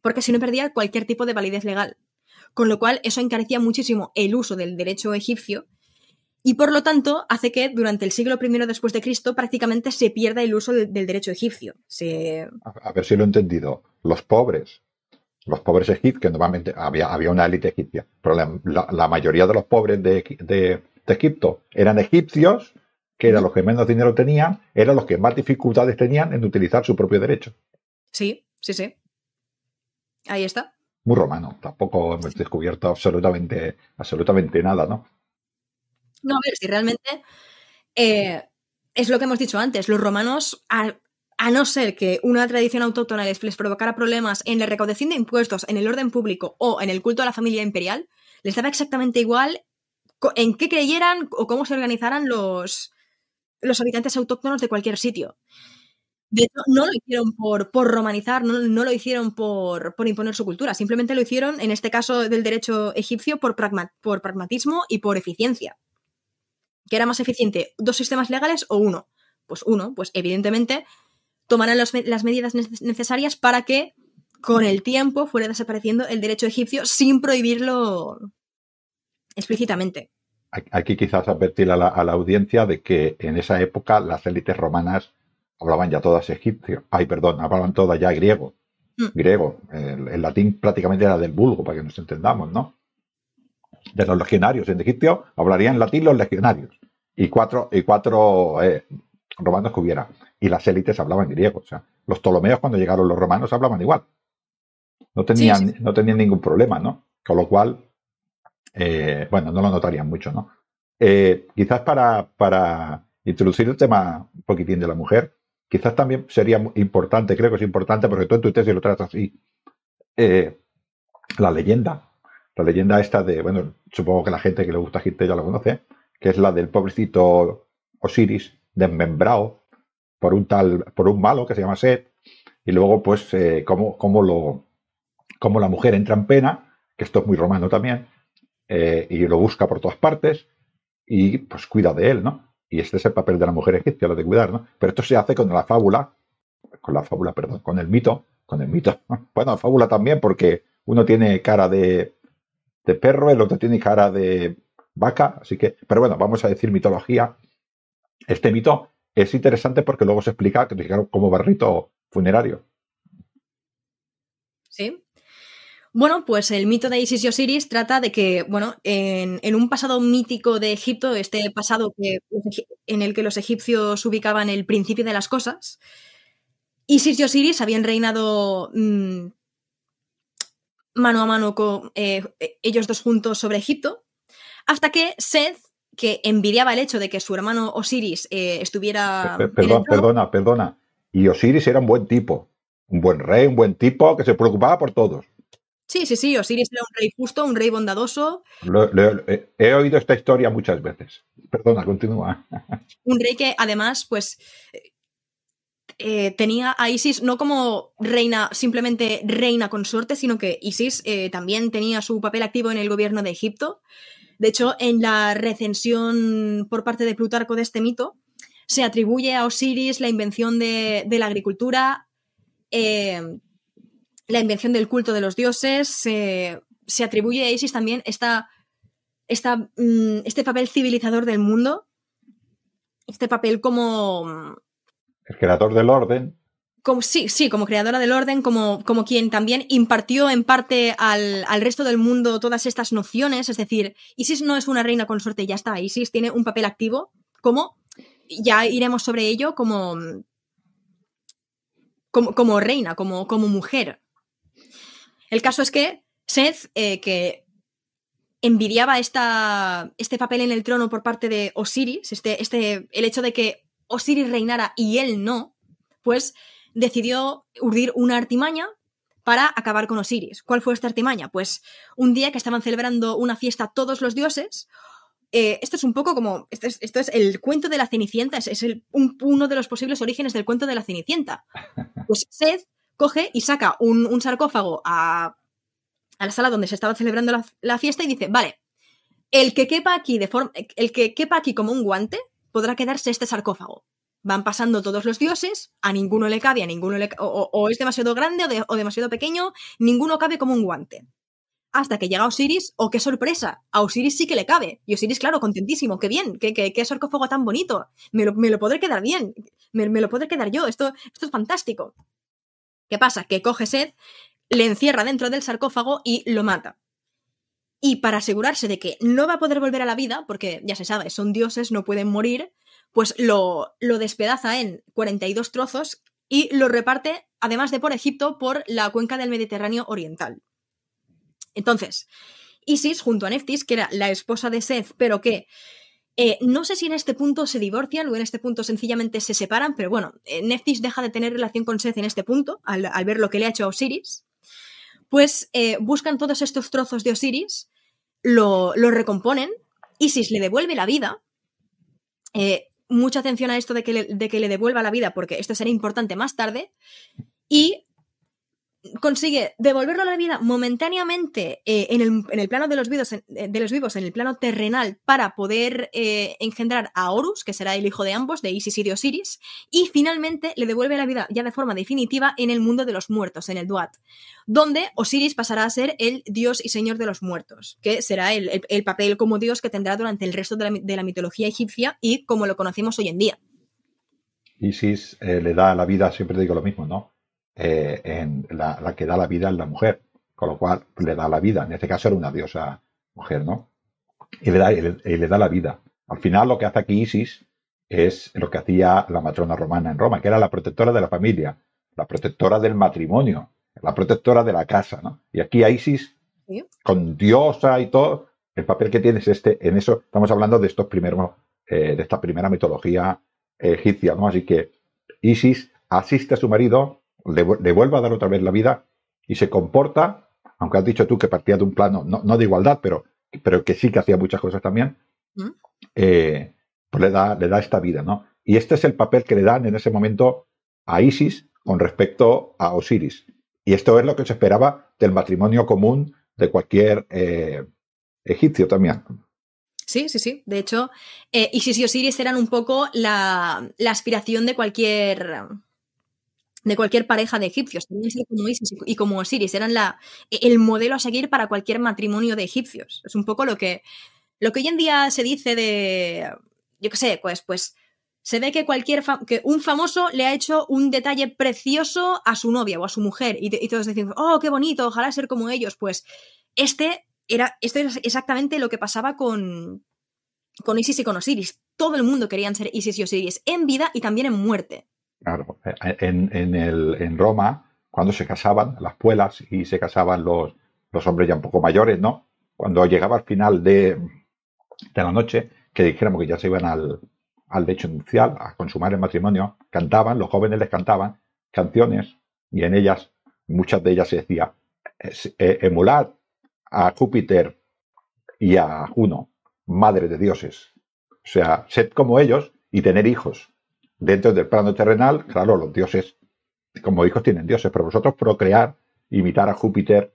porque si no perdía cualquier tipo de validez legal. Con lo cual, eso encarecía muchísimo el uso del derecho egipcio y por lo tanto hace que durante el siglo I después de Cristo prácticamente se pierda el uso del derecho egipcio. A ver si lo he entendido. Los pobres los pobres egipcios, que normalmente había, había una élite egipcia, pero la, mayoría de los pobres de, Egipto eran egipcios, que eran los que menos dinero tenían, eran los que más dificultades tenían en utilizar su propio derecho. Sí, sí, sí. Ahí está. Muy romano, tampoco hemos descubierto absolutamente, absolutamente nada, ¿no? No, a ver, si realmente eh, es lo que hemos dicho antes, los romanos a no ser que una tradición autóctona les, provocara problemas en la recaudación de impuestos, en el orden público o en el culto a la familia imperial, les daba exactamente igual en qué creyeran o cómo se organizaran los, los habitantes autóctonos de cualquier sitio. De hecho, no lo hicieron por, por romanizar, no, lo hicieron por, por, imponer su cultura, simplemente lo hicieron, en este caso del derecho egipcio, por, por pragmatismo y por eficiencia. ¿Qué era más eficiente? ¿Dos sistemas legales o uno? Pues uno, pues evidentemente tomarán las medidas necesarias para que con el tiempo fuera desapareciendo el derecho egipcio sin prohibirlo explícitamente. Aquí quizás advertir a la, audiencia de que en esa época las élites romanas hablaban ya todas egipcio, ay perdón, hablaban todas ya griego, mm. griego, el, latín prácticamente era del vulgo para que nos entendamos, ¿no? De los legionarios en Egipto hablarían latín los legionarios y cuatro, y cuatro eh, romanos que hubiera y las élites hablaban griego. O sea, los Ptolomeos cuando llegaron los romanos hablaban igual. No tenían, no tenían ningún problema, ¿no? Con lo cual, eh, bueno, no lo notarían mucho, ¿no? Eh, quizás para, introducir el tema un poquitín de la mujer, quizás también sería importante, creo que es importante, porque tú en tu tesis lo tratas así, eh, la leyenda, la leyenda esta de, bueno, supongo que la gente que le gusta Egipto ya lo conoce, que es la del pobrecito Osiris desmembrado por un tal, por un malo que se llama Seth, y luego pues eh, cómo, lo, cómo la mujer entra en pena, que esto es muy romano también, eh, y lo busca por todas partes, y pues cuida de él, ¿no? Y este es el papel de la mujer egipcia, lo de cuidar, ¿no? Pero esto se hace con la fábula, con la fábula, perdón, con el mito, con el mito. Bueno, la fábula también, porque uno tiene cara de, de perro, el otro tiene cara de vaca, así que, pero bueno, vamos a decir mitología. Este mito es interesante porque luego se explica que como barrito funerario. Sí. Bueno, pues el mito de Isis y Osiris trata de que, bueno, en, un pasado mítico de Egipto, este pasado que, en el que los egipcios ubicaban el principio de las cosas, Isis y Osiris habían reinado mm, mano a mano con eh, ellos dos juntos sobre Egipto, hasta que Seth que envidiaba el hecho de que su hermano Osiris eh, estuviera. perdona, perdona. Y Osiris era un buen tipo, un buen rey, un buen tipo que se preocupaba por todos. Sí, sí, sí, Osiris era un rey justo, un rey bondadoso. he oído esta historia muchas veces. Perdona, continúa. Un rey que además, pues, eh, tenía a Isis no como reina, simplemente reina consorte, sino que Isis eh, también tenía su papel activo en el gobierno de Egipto. De hecho, en la recensión por parte de Plutarco de este mito, se atribuye a Osiris la invención de, la agricultura, eh, la invención del culto de los dioses, se atribuye a Isis también esta, esta, mm, este papel civilizador del mundo, este papel como... El creador del orden. Como, sí, sí, como creadora del orden, como, como quien también impartió en parte al, al, resto del mundo todas estas nociones. Es decir, Isis no es una reina consorte y ya está. Isis tiene un papel activo como, ya iremos sobre ello, como, como, como reina, como, como mujer. El caso es que Seth, eh, que envidiaba esta, este papel en el trono por parte de Osiris, este, este, el hecho de que Osiris reinara y él no, pues decidió urdir una artimaña para acabar con Osiris. ¿Cuál fue esta artimaña? Pues un día que estaban celebrando una fiesta todos los dioses, eh, esto es un poco como, esto es, el cuento de la Cenicienta, es, uno de los posibles orígenes del cuento de la Cenicienta. Pues Seth coge y saca un, sarcófago a, la sala donde se estaba celebrando la, fiesta y dice, vale, el que quepa aquí de forma, el que quepa aquí como un guante podrá quedarse este sarcófago. Van pasando todos los dioses, a ninguno le cabe, a ninguno le o, es demasiado grande o, o demasiado pequeño, ninguno cabe como un guante hasta que llega Osiris, ¡oh, qué sorpresa! A Osiris sí que le cabe. Y Osiris, claro, contentísimo, qué bien, qué, qué, sarcófago tan bonito. Me lo, me lo, podré quedar bien, me, me, lo podré quedar yo, esto, esto es fantástico. ¿Qué pasa? Que coge Seth, le encierra dentro del sarcófago y lo mata. Y para asegurarse de que no va a poder volver a la vida, porque ya se sabe, son dioses, no pueden morir, pues lo, lo despedaza en 42 trozos y lo reparte, además de por Egipto, por la cuenca del Mediterráneo Oriental. Entonces, Isis, junto a Neftis, que era la esposa de Seth, pero que eh, no sé si en este punto se divorcian o en este punto sencillamente se separan, pero bueno, eh, Neftis deja de tener relación con Seth en este punto, al, ver lo que le ha hecho a Osiris. Pues eh, buscan todos estos trozos de Osiris, lo, recomponen, Isis le devuelve la vida. mucha atención a esto de que, de que le devuelva la vida, porque esto será importante más tarde. Y consigue devolverlo a la vida momentáneamente eh, en, el, plano de los, vivos, en, eh, de los vivos, en el plano terrenal, para poder eh, engendrar a Horus, que será el hijo de ambos, de Isis y de Osiris, y finalmente le devuelve la vida ya de forma definitiva en el mundo de los muertos, en el Duat, donde Osiris pasará a ser el dios y señor de los muertos, que será el, papel como dios que tendrá durante el resto de la, mitología egipcia y como lo conocemos hoy en día. Isis le da la vida, siempre digo lo mismo, ¿no? Eh, en la, que da la vida es la mujer, con lo cual le da la vida. En este caso era una diosa mujer, ¿no? Y le da, le, da la vida. Al final lo que hace aquí Isis es lo que hacía la matrona romana en Roma, que era la protectora de la familia, la protectora del matrimonio, la protectora de la casa, ¿no? Y aquí a Isis, con diosa y todo, el papel que tiene es este, en eso estamos hablando de estos primeros, eh, de esta primera mitología egipcia, ¿no? Así que Isis asiste a su marido le, vuelve a dar otra vez la vida y se comporta, aunque has dicho tú que partía de un plano, no, de igualdad, pero, pero que sí que hacía muchas cosas también, ¿Mm? eh, pues le da, le da esta vida, ¿no? Y este es el papel que le dan en ese momento a Isis con respecto a Osiris. Y esto es lo que se esperaba del matrimonio común de cualquier eh, egipcio también. Sí, sí, sí. De hecho, eh, Isis y Osiris eran un poco la, la aspiración de cualquier de cualquier pareja de egipcios. Tenían ser como Isis y como Osiris. Eran la, el modelo a seguir para cualquier matrimonio de egipcios. Es un poco lo que, lo que hoy en día se dice de. Yo qué sé, pues, pues. Se ve que cualquier que un famoso le ha hecho un detalle precioso a su novia o a su mujer. Y, todos decimos, oh, qué bonito, ojalá ser como ellos. Pues este era. Esto era exactamente lo que pasaba con. Con Isis y con Osiris. Todo el mundo querían ser Isis y Osiris en vida y también en muerte. Claro, eh, en, en, el, en Roma, cuando se casaban las puelas y se casaban los, los hombres ya un poco mayores, ¿no? Cuando llegaba al final de, de la noche, que dijéramos que ya se iban al, al lecho nupcial, a consumar el matrimonio, cantaban, los jóvenes les cantaban canciones y en ellas, muchas de ellas se decía, eh, emulad a Júpiter y a Juno, madre de dioses. O sea, sed como ellos y tener hijos. Dentro del plano terrenal, claro, los dioses, como hijos tienen dioses, pero vosotros procrear, imitar a Júpiter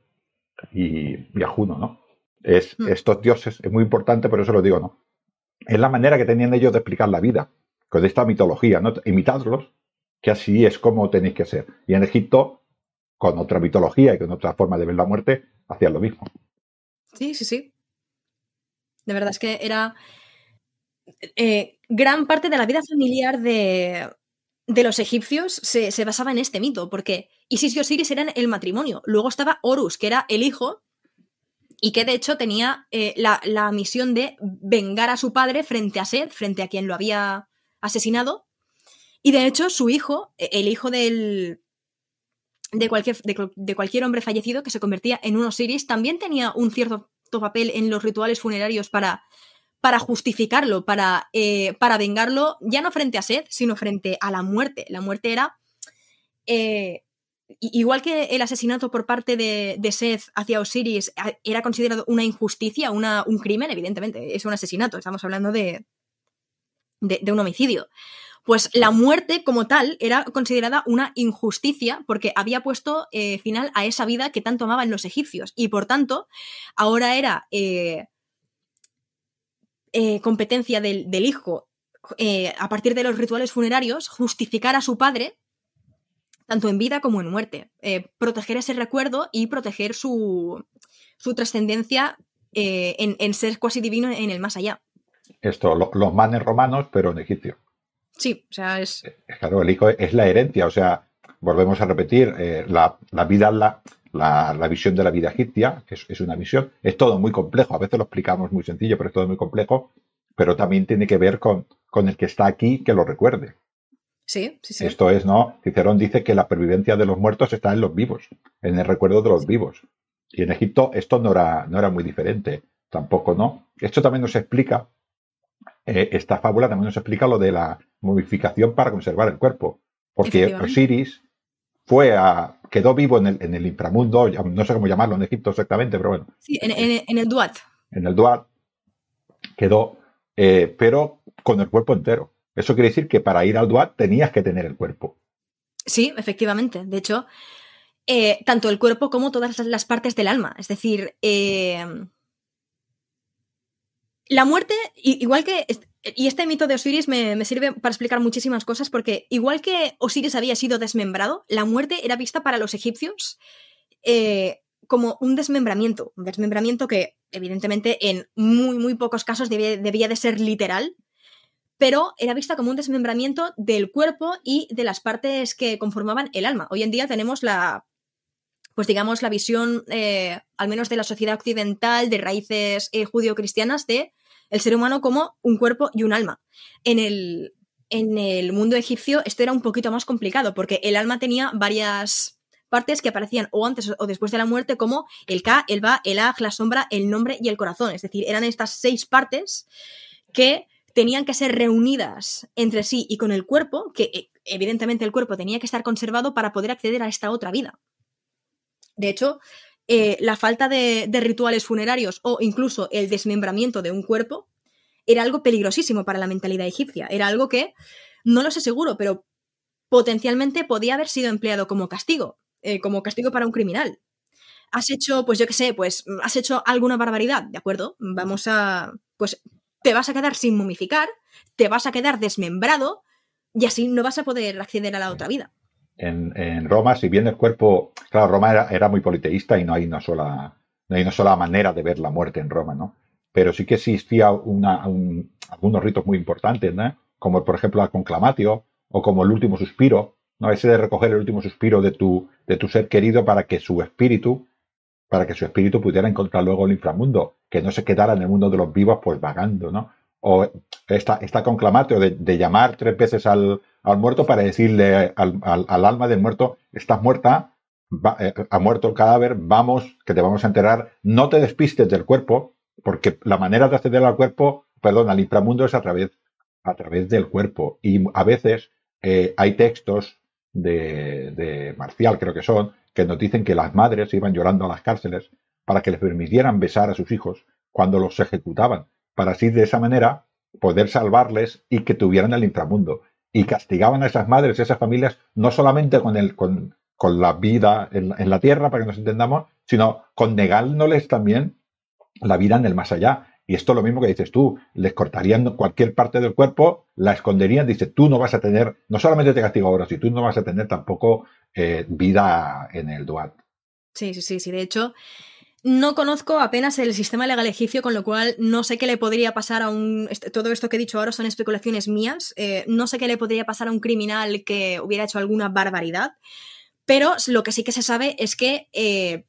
y, a Juno, ¿no? Es, hmm. Estos dioses es muy importante, por eso lo digo, ¿no? Es la manera que tenían ellos de explicar la vida, con esta mitología, ¿no? Imitadlos, que así es como tenéis que ser. Y en Egipto, con otra mitología y con otra forma de ver la muerte, hacían lo mismo. Sí, sí, sí. De verdad es que era eh, gran parte de la vida familiar de, de los egipcios se, se, basaba en este mito, porque Isis y Osiris eran el matrimonio. Luego estaba Horus, que era el hijo, y que de hecho tenía eh, la, la, misión de vengar a su padre frente a Seth, frente a quien lo había asesinado. Y de hecho, su hijo, e, el hijo del, de, cualquier, de, cualquier hombre fallecido que se convertía en un Osiris, también tenía un cierto papel en los rituales funerarios para para justificarlo, para, eh, para vengarlo, ya no frente a Seth, sino frente a la muerte. La muerte era. Eh, igual que el asesinato por parte de, Seth hacia Osiris era considerado una injusticia, una, un crimen, evidentemente, es un asesinato, estamos hablando de, de, un homicidio. Pues la muerte como tal era considerada una injusticia porque había puesto eh, final a esa vida que tanto amaban los egipcios y por tanto ahora era eh, competencia del, hijo, eh, a partir de los rituales funerarios, justificar a su padre, tanto en vida como en muerte. Eh, proteger ese recuerdo y proteger su, su trascendencia en, ser cuasi divino en el más allá. Esto, los manes romanos, pero en egipcio. Sí, o sea, es. Claro, el hijo es la herencia, o sea, volvemos a repetir, la, la, vida la, la, visión de la vida egipcia, que es, una visión, es todo muy complejo, a veces lo explicamos muy sencillo, pero es todo muy complejo, pero también tiene que ver con, con el que está aquí que lo recuerde. Sí, sí, sí. Esto es, ¿no? Cicerón dice que la pervivencia de los muertos está en los vivos, en el recuerdo de los vivos. Y en Egipto esto no era, no era muy diferente, tampoco, ¿no? Esto también nos explica, eh, esta fábula también nos explica lo de la momificación para conservar el cuerpo. Porque Osiris fue a, quedó vivo en el, en el inframundo, no sé cómo llamarlo en Egipto exactamente, pero bueno. Sí, en, el Duat. En el Duat quedó, eh, pero con el cuerpo entero. Eso quiere decir que para ir al Duat tenías que tener el cuerpo. Sí, efectivamente. De hecho, eh, tanto el cuerpo como todas las partes del alma. Es decir, eh, la muerte, igual que y este mito de Osiris me, sirve para explicar muchísimas cosas porque igual que Osiris había sido desmembrado, la muerte era vista para los egipcios eh, como un desmembramiento, un desmembramiento que evidentemente en muy, muy pocos casos debía, debía de ser literal, pero era vista como un desmembramiento del cuerpo y de las partes que conformaban el alma. Hoy en día tenemos la, pues digamos, la visión, eh, al menos de la sociedad occidental, de raíces eh, judío-cristianas, de el ser humano como un cuerpo y un alma. En el, en el mundo egipcio esto era un poquito más complicado porque el alma tenía varias partes que aparecían o antes o después de la muerte como el Ka, el Ba, el Aj, la sombra, el nombre y el corazón. Es decir, eran estas seis partes que tenían que ser reunidas entre sí y con el cuerpo, que eh, evidentemente el cuerpo tenía que estar conservado para poder acceder a esta otra vida. De hecho, eh, la falta de, rituales funerarios o incluso el desmembramiento de un cuerpo era algo peligrosísimo para la mentalidad egipcia. Era algo que, no lo sé seguro, pero potencialmente podía haber sido empleado como castigo, eh, como castigo para un criminal. Has hecho, pues yo qué sé, pues has hecho alguna barbaridad, ¿de acuerdo? Vamos a, pues te vas a quedar sin momificar, te vas a quedar desmembrado y así no vas a poder acceder a la otra vida en, Roma, si bien el cuerpo, claro, Roma era, muy politeísta y no hay una sola, no hay una sola manera de ver la muerte en Roma, ¿no? Pero sí que existía una, algunos ritos muy importantes, ¿no? Como por ejemplo la conclamatio o como el último suspiro, ¿no? Ese de recoger el último suspiro de tu, de tu ser querido para que su espíritu, para que su espíritu pudiera encontrar luego el inframundo, que no se quedara en el mundo de los vivos pues vagando, ¿no? O esta, esta conclamatio de llamar tres veces al, al muerto para decirle al, alma del muerto, estás muerta, eh, ha muerto el cadáver, vamos, que te vamos a enterrar, no te despistes del cuerpo, porque la manera de acceder al cuerpo, perdón, al inframundo es a través a través del cuerpo. Y a veces eh, hay textos de, de Marcial, creo que son, que nos dicen que las madres iban llorando a las cárceles para que les permitieran besar a sus hijos cuando los ejecutaban, para así de esa manera poder salvarles y que tuvieran el inframundo. Y castigaban a esas madres, a esas familias, no solamente con, el, con, con la vida en, en, la tierra, para que nos entendamos, sino con negándoles también la vida en el más allá. Y esto es lo mismo que dices tú, les cortarían cualquier parte del cuerpo, la esconderían, dice, tú no vas a tener, no solamente te castigo ahora, si tú no vas a tener tampoco eh, vida en el Duat. Sí, sí, sí, sí. De hecho, no conozco apenas el sistema legal egipcio, con lo cual no sé qué le podría pasar a un... este, Todo esto que he dicho ahora son especulaciones mías. Eh, no sé qué le podría pasar a un criminal que hubiera hecho alguna barbaridad. Pero lo que sí que se sabe es que eh,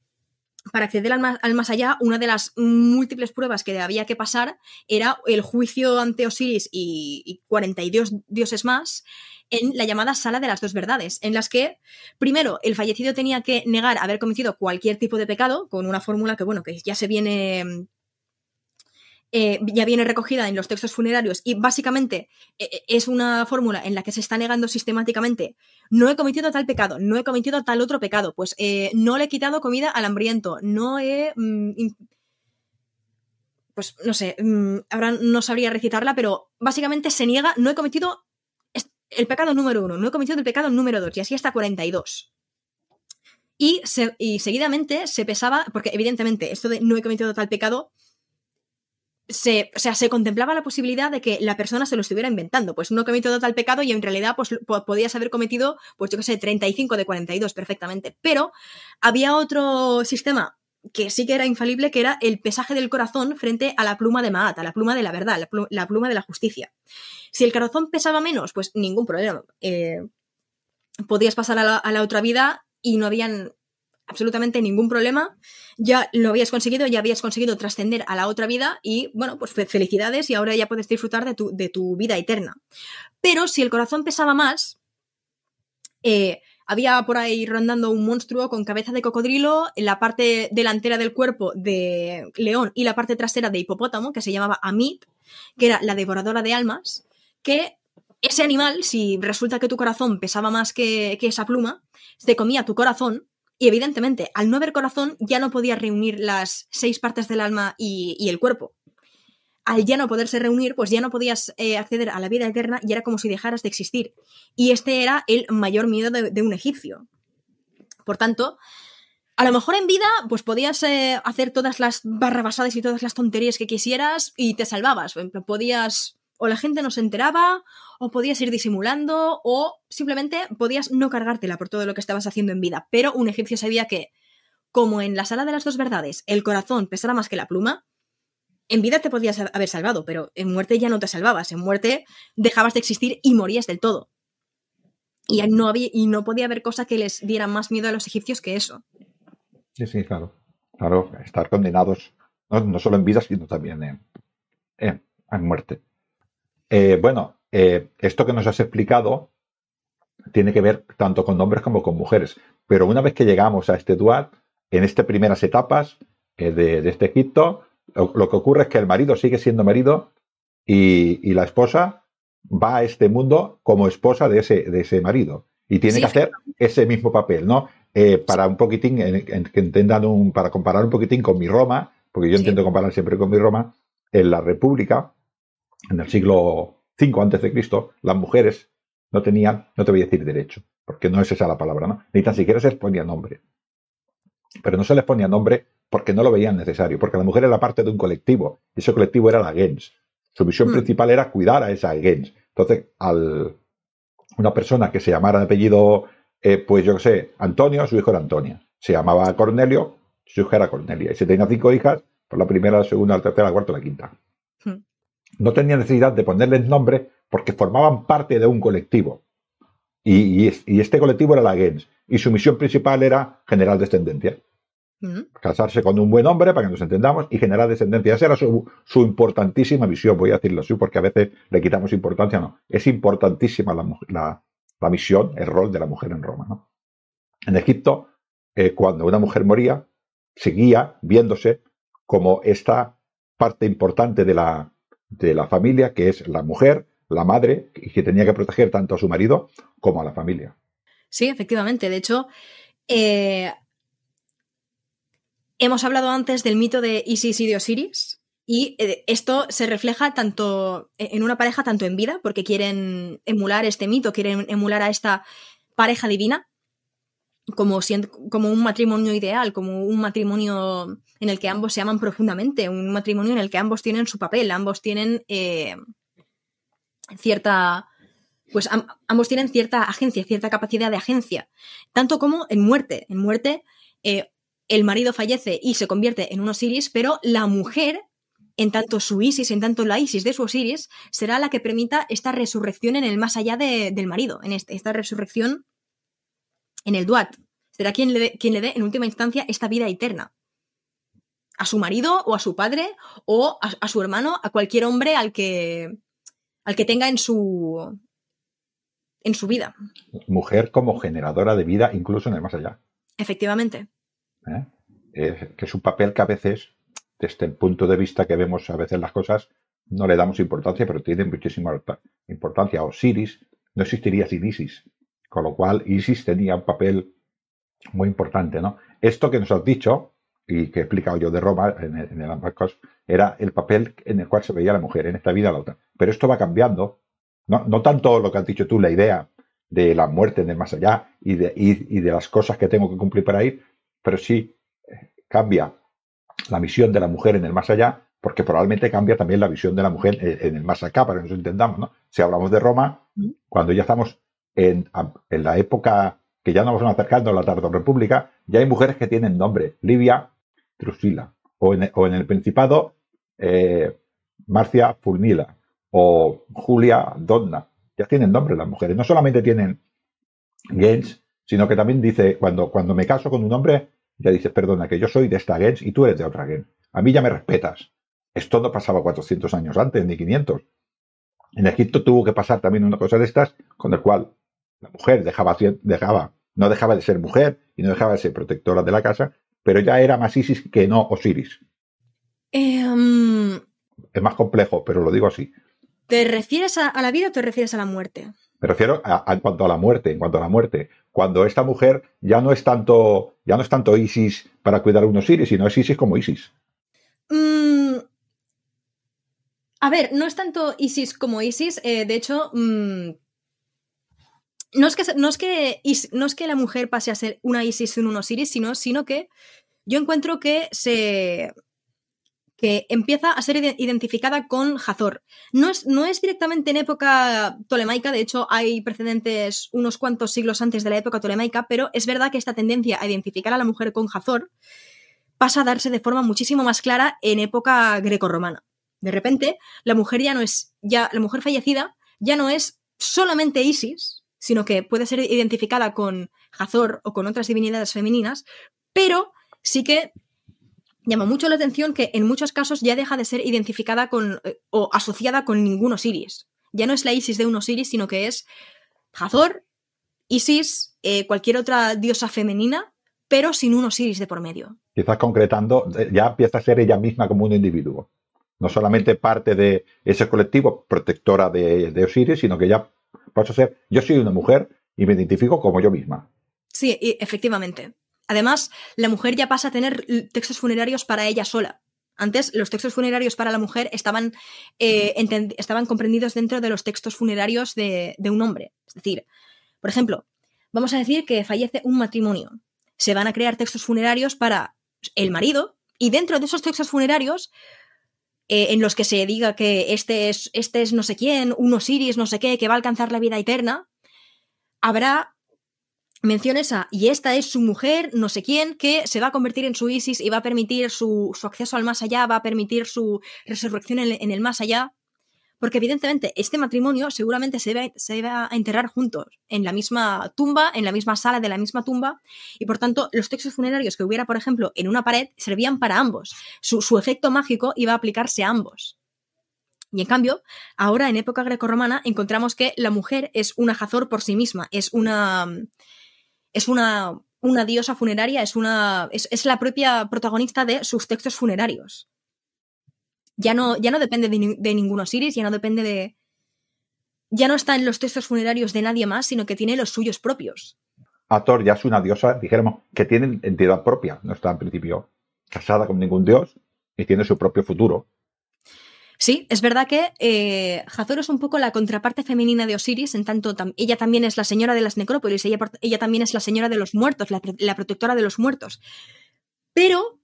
para acceder al más, al más, allá, una de las múltiples pruebas que había que pasar era el juicio ante Osiris y, y 42 dioses más en la llamada sala de las dos verdades, en las que, primero, el fallecido tenía que negar haber cometido cualquier tipo de pecado, con una fórmula que, bueno, que ya se viene eh, ya viene recogida en los textos funerarios y básicamente eh, es una fórmula en la que se está negando sistemáticamente no he cometido tal pecado, no he cometido tal otro pecado, pues eh, no le he quitado comida al hambriento, no he... Mmm, pues no sé, mmm, ahora no sabría recitarla, pero básicamente se niega, no he cometido el pecado número uno, no he cometido el pecado número dos, y así hasta 42. Y, se, y seguidamente se pesaba, porque evidentemente esto de no he cometido tal pecado se, o sea, se contemplaba la posibilidad de que la persona se lo estuviera inventando. Pues no cometido tal pecado y en realidad pues, podías haber cometido, pues yo qué sé, 35 de 42 perfectamente. Pero había otro sistema que sí que era infalible, que era el pesaje del corazón frente a la pluma de Maat, a la pluma de la verdad, la pluma, de la justicia. Si el corazón pesaba menos, pues ningún problema. Eh, podías pasar a la, a la otra vida y no habían absolutamente ningún problema, ya lo habías conseguido, ya habías conseguido trascender a la otra vida y bueno, pues felicidades y ahora ya puedes disfrutar de tu, de tu vida eterna. Pero si el corazón pesaba más, eh, había por ahí rondando un monstruo con cabeza de cocodrilo, en la parte delantera del cuerpo de león y la parte trasera de hipopótamo, que se llamaba Amit, que era la devoradora de almas, que ese animal, si resulta que tu corazón pesaba más que, esa pluma, se comía tu corazón y evidentemente, al no haber corazón, ya no podías reunir las seis partes del alma y el cuerpo. Al ya no poderse reunir, pues ya no podías eh, acceder a la vida eterna y era como si dejaras de existir. Y este era el mayor miedo de, un egipcio. Por tanto, a lo mejor en vida, pues podías eh, hacer todas las barrabasadas y todas las tonterías que quisieras y te salvabas. Podías o la gente no se enteraba, o podías ir disimulando, o simplemente podías no cargártela por todo lo que estabas haciendo en vida. Pero un egipcio sabía que, como en la sala de las dos verdades, el corazón pesara más que la pluma, en vida te podías haber salvado, pero en muerte ya no te salvabas. En muerte dejabas de existir y morías del todo. Y no, había, y no podía haber cosa que les diera más miedo a los egipcios que eso. Sí, sí, claro. Claro, estar condenados no, solo en vida, sino también en muerte. Eh, bueno, eh, esto que nos has explicado tiene que ver tanto con hombres como con mujeres. Pero una vez que llegamos a este dual, en estas primeras etapas eh, de, de, este Egipto, lo, lo, que ocurre es que el marido sigue siendo marido y, y, la esposa va a este mundo como esposa de ese, de ese marido. Y tiene sí, que hacer ese mismo papel, ¿no? Eh, para un poquitín, en, en, que entendan un, para comparar un poquitín con mi Roma, porque yo sí. intento comparar siempre con mi Roma, en la República, en el siglo V antes de Cristo, las mujeres no tenían, no te voy a decir derecho, porque no es esa la palabra, ¿no? Ni tan siquiera se les ponía nombre. Pero no se les ponía nombre porque no lo veían necesario, porque la mujer era parte de un colectivo, y ese colectivo era la gens. Su misión mm. principal era cuidar a esa gens. Entonces, al una persona que se llamara de apellido, eh, pues yo qué sé, Antonio, su hijo era Antonia. Se llamaba Cornelio, su hijo era Cornelia. Y si tenía cinco hijas, pues la primera, la segunda, la tercera, la cuarta, la quinta. Mm no tenía necesidad de ponerles nombre porque formaban parte de un colectivo. Y, y, y, este colectivo era la Gens. Y su misión principal era generar descendencia. Uh -huh. Casarse con un buen hombre, para que nos entendamos, y generar descendencia. Esa era su, su, importantísima misión, voy a decirlo así, porque a veces le quitamos importancia. No, es importantísima la, la, la misión, el rol de la mujer en Roma. ¿no? En Egipto, eh, cuando una mujer moría, seguía viéndose como esta parte importante de la, de la familia, que es la mujer, la madre y que tenía que proteger tanto a su marido como a la familia. Sí, efectivamente. De hecho, eh, hemos hablado antes del mito de Isis y de Osiris. Y eh, esto se refleja tanto en una pareja, tanto en vida, porque quieren emular este mito, quieren emular a esta pareja divina, como, como un matrimonio ideal, como un matrimonio en el que ambos se aman profundamente, un matrimonio en el que ambos tienen su papel, ambos tienen eh, cierta. Pues ambos tienen cierta agencia, cierta capacidad de agencia. Tanto como en muerte. En muerte, eh, el marido fallece y se convierte en un Osiris, pero la mujer en tanto su Isis, en tanto la Isis de su Osiris, será la que permita esta resurrección en el más allá del marido, en este, esta resurrección en el Duat. Será quien le, dé, quien le dé en última instancia esta vida eterna. A su marido o a su padre o a, su hermano, a cualquier hombre al que, al que tenga en su, en su vida. Mujer como generadora de vida incluso en el más allá. Efectivamente. ¿Eh? que es un papel que a veces, desde el punto de vista que vemos a veces las cosas, no le damos importancia, pero tiene muchísima importancia. Osiris no existiría sin Isis. Con lo cual, Isis tenía un papel muy importante, ¿no? Esto que nos has dicho, y que he explicado yo de Roma en el, en era el papel en el cual se veía la mujer, en esta vida la otra. Pero esto va cambiando. No, no tanto lo que has dicho tú, la idea de la muerte en el más allá y de, y, de las cosas que tengo que cumplir para ir, pero sí cambia la misión de la mujer en el más allá, porque probablemente cambia también la visión de la mujer en, el más acá, para que nos entendamos, ¿no? Si hablamos de Roma, cuando ya estamos en, la época que ya nos vamos acercando a la República, ya hay mujeres que tienen nombre, Livia o en, o en el Principado, eh, Marcia Fulmila, o Julia Donna, ya tienen nombre las mujeres, no solamente tienen gens, sino que también dice, cuando, cuando me caso con un hombre, ya dices, perdona, que yo soy de esta gens y tú eres de otra gens. A mí ya me respetas. Esto no pasaba 400 años antes, ni 500. En Egipto tuvo que pasar también una cosa de estas, con el cual la mujer dejaba, dejaba, no dejaba de ser mujer y no dejaba de ser protectora de la casa, pero ya era más Isis que no Osiris. Em, es más complejo, pero lo digo así. ¿Te refieres a, la vida o te refieres a la muerte? Me refiero a, en cuanto a la muerte, en cuanto a la muerte. Cuando esta mujer ya no es tanto, ya no es tanto Isis para cuidar a un Osiris, sino es Isis como Isis. Mm, a ver, no es tanto Isis como Isis. Eh, de hecho, mm, no es que, no es que, no es que la mujer pase a ser una Isis en un Osiris, sino, sino que yo encuentro que se que empieza a ser identificada con Hazor. No es, no es directamente en época tolemaica, de hecho hay precedentes unos cuantos siglos antes de la época tolemaica, pero es verdad que esta tendencia a identificar a la mujer con Hazor pasa a darse de forma muchísimo más clara en época grecorromana. De repente, la mujer ya no es, ya, la mujer fallecida ya no es solamente Isis, sino que puede ser identificada con Hazor o con otras divinidades femeninas, pero sí que llama mucho la atención que en muchos casos ya deja de ser identificada con eh, o asociada con ningún Osiris. Ya no es la Isis de un Osiris, sino que es Hazor, Isis, eh, cualquier otra diosa femenina, pero sin un Osiris de por medio. Quizás concretando, eh, ya empieza a ser ella misma como un individuo. No solamente parte de ese colectivo protectora de, de Osiris, sino que ya Paso a ser, yo soy una mujer y me identifico como yo misma. Sí, efectivamente. Además, la mujer ya pasa a tener textos funerarios para ella sola. Antes, los textos funerarios para la mujer estaban, eh, estaban comprendidos dentro de los textos funerarios de, un hombre. Es decir, por ejemplo, vamos a decir que fallece un matrimonio. Se van a crear textos funerarios para el marido y dentro de esos textos funerarios eh, en los que se diga que este es, este es no sé quién, un Osiris, no sé qué, que va a alcanzar la vida eterna, habrá menciones a, y esta es su mujer, no sé quién, que se va a convertir en su Isis y va a permitir su, acceso al más allá, va a permitir su resurrección en el más allá. Porque evidentemente este matrimonio seguramente se iba, a enterrar juntos, en la misma tumba, en la misma sala de la misma tumba, y por tanto los textos funerarios que hubiera, por ejemplo, en una pared servían para ambos. Su, efecto mágico iba a aplicarse a ambos. Y en cambio, ahora en época grecorromana encontramos que la mujer es una jazor por sí misma, es una. Es una, una diosa funeraria, es una. es la propia protagonista de sus textos funerarios ya no, ya no depende de, ningún Osiris, ya no depende de, ya no está en los textos funerarios de nadie más, sino que tiene los suyos propios. Hathor ya es una diosa, dijéramos, que tiene entidad propia, no está en principio casada con ningún dios y tiene su propio futuro. Sí, es verdad que eh, es un poco la contraparte femenina de Osiris, en tanto ella también es la señora de las necrópolis, ella, también es la señora de los muertos, la, protectora de los muertos. Pero,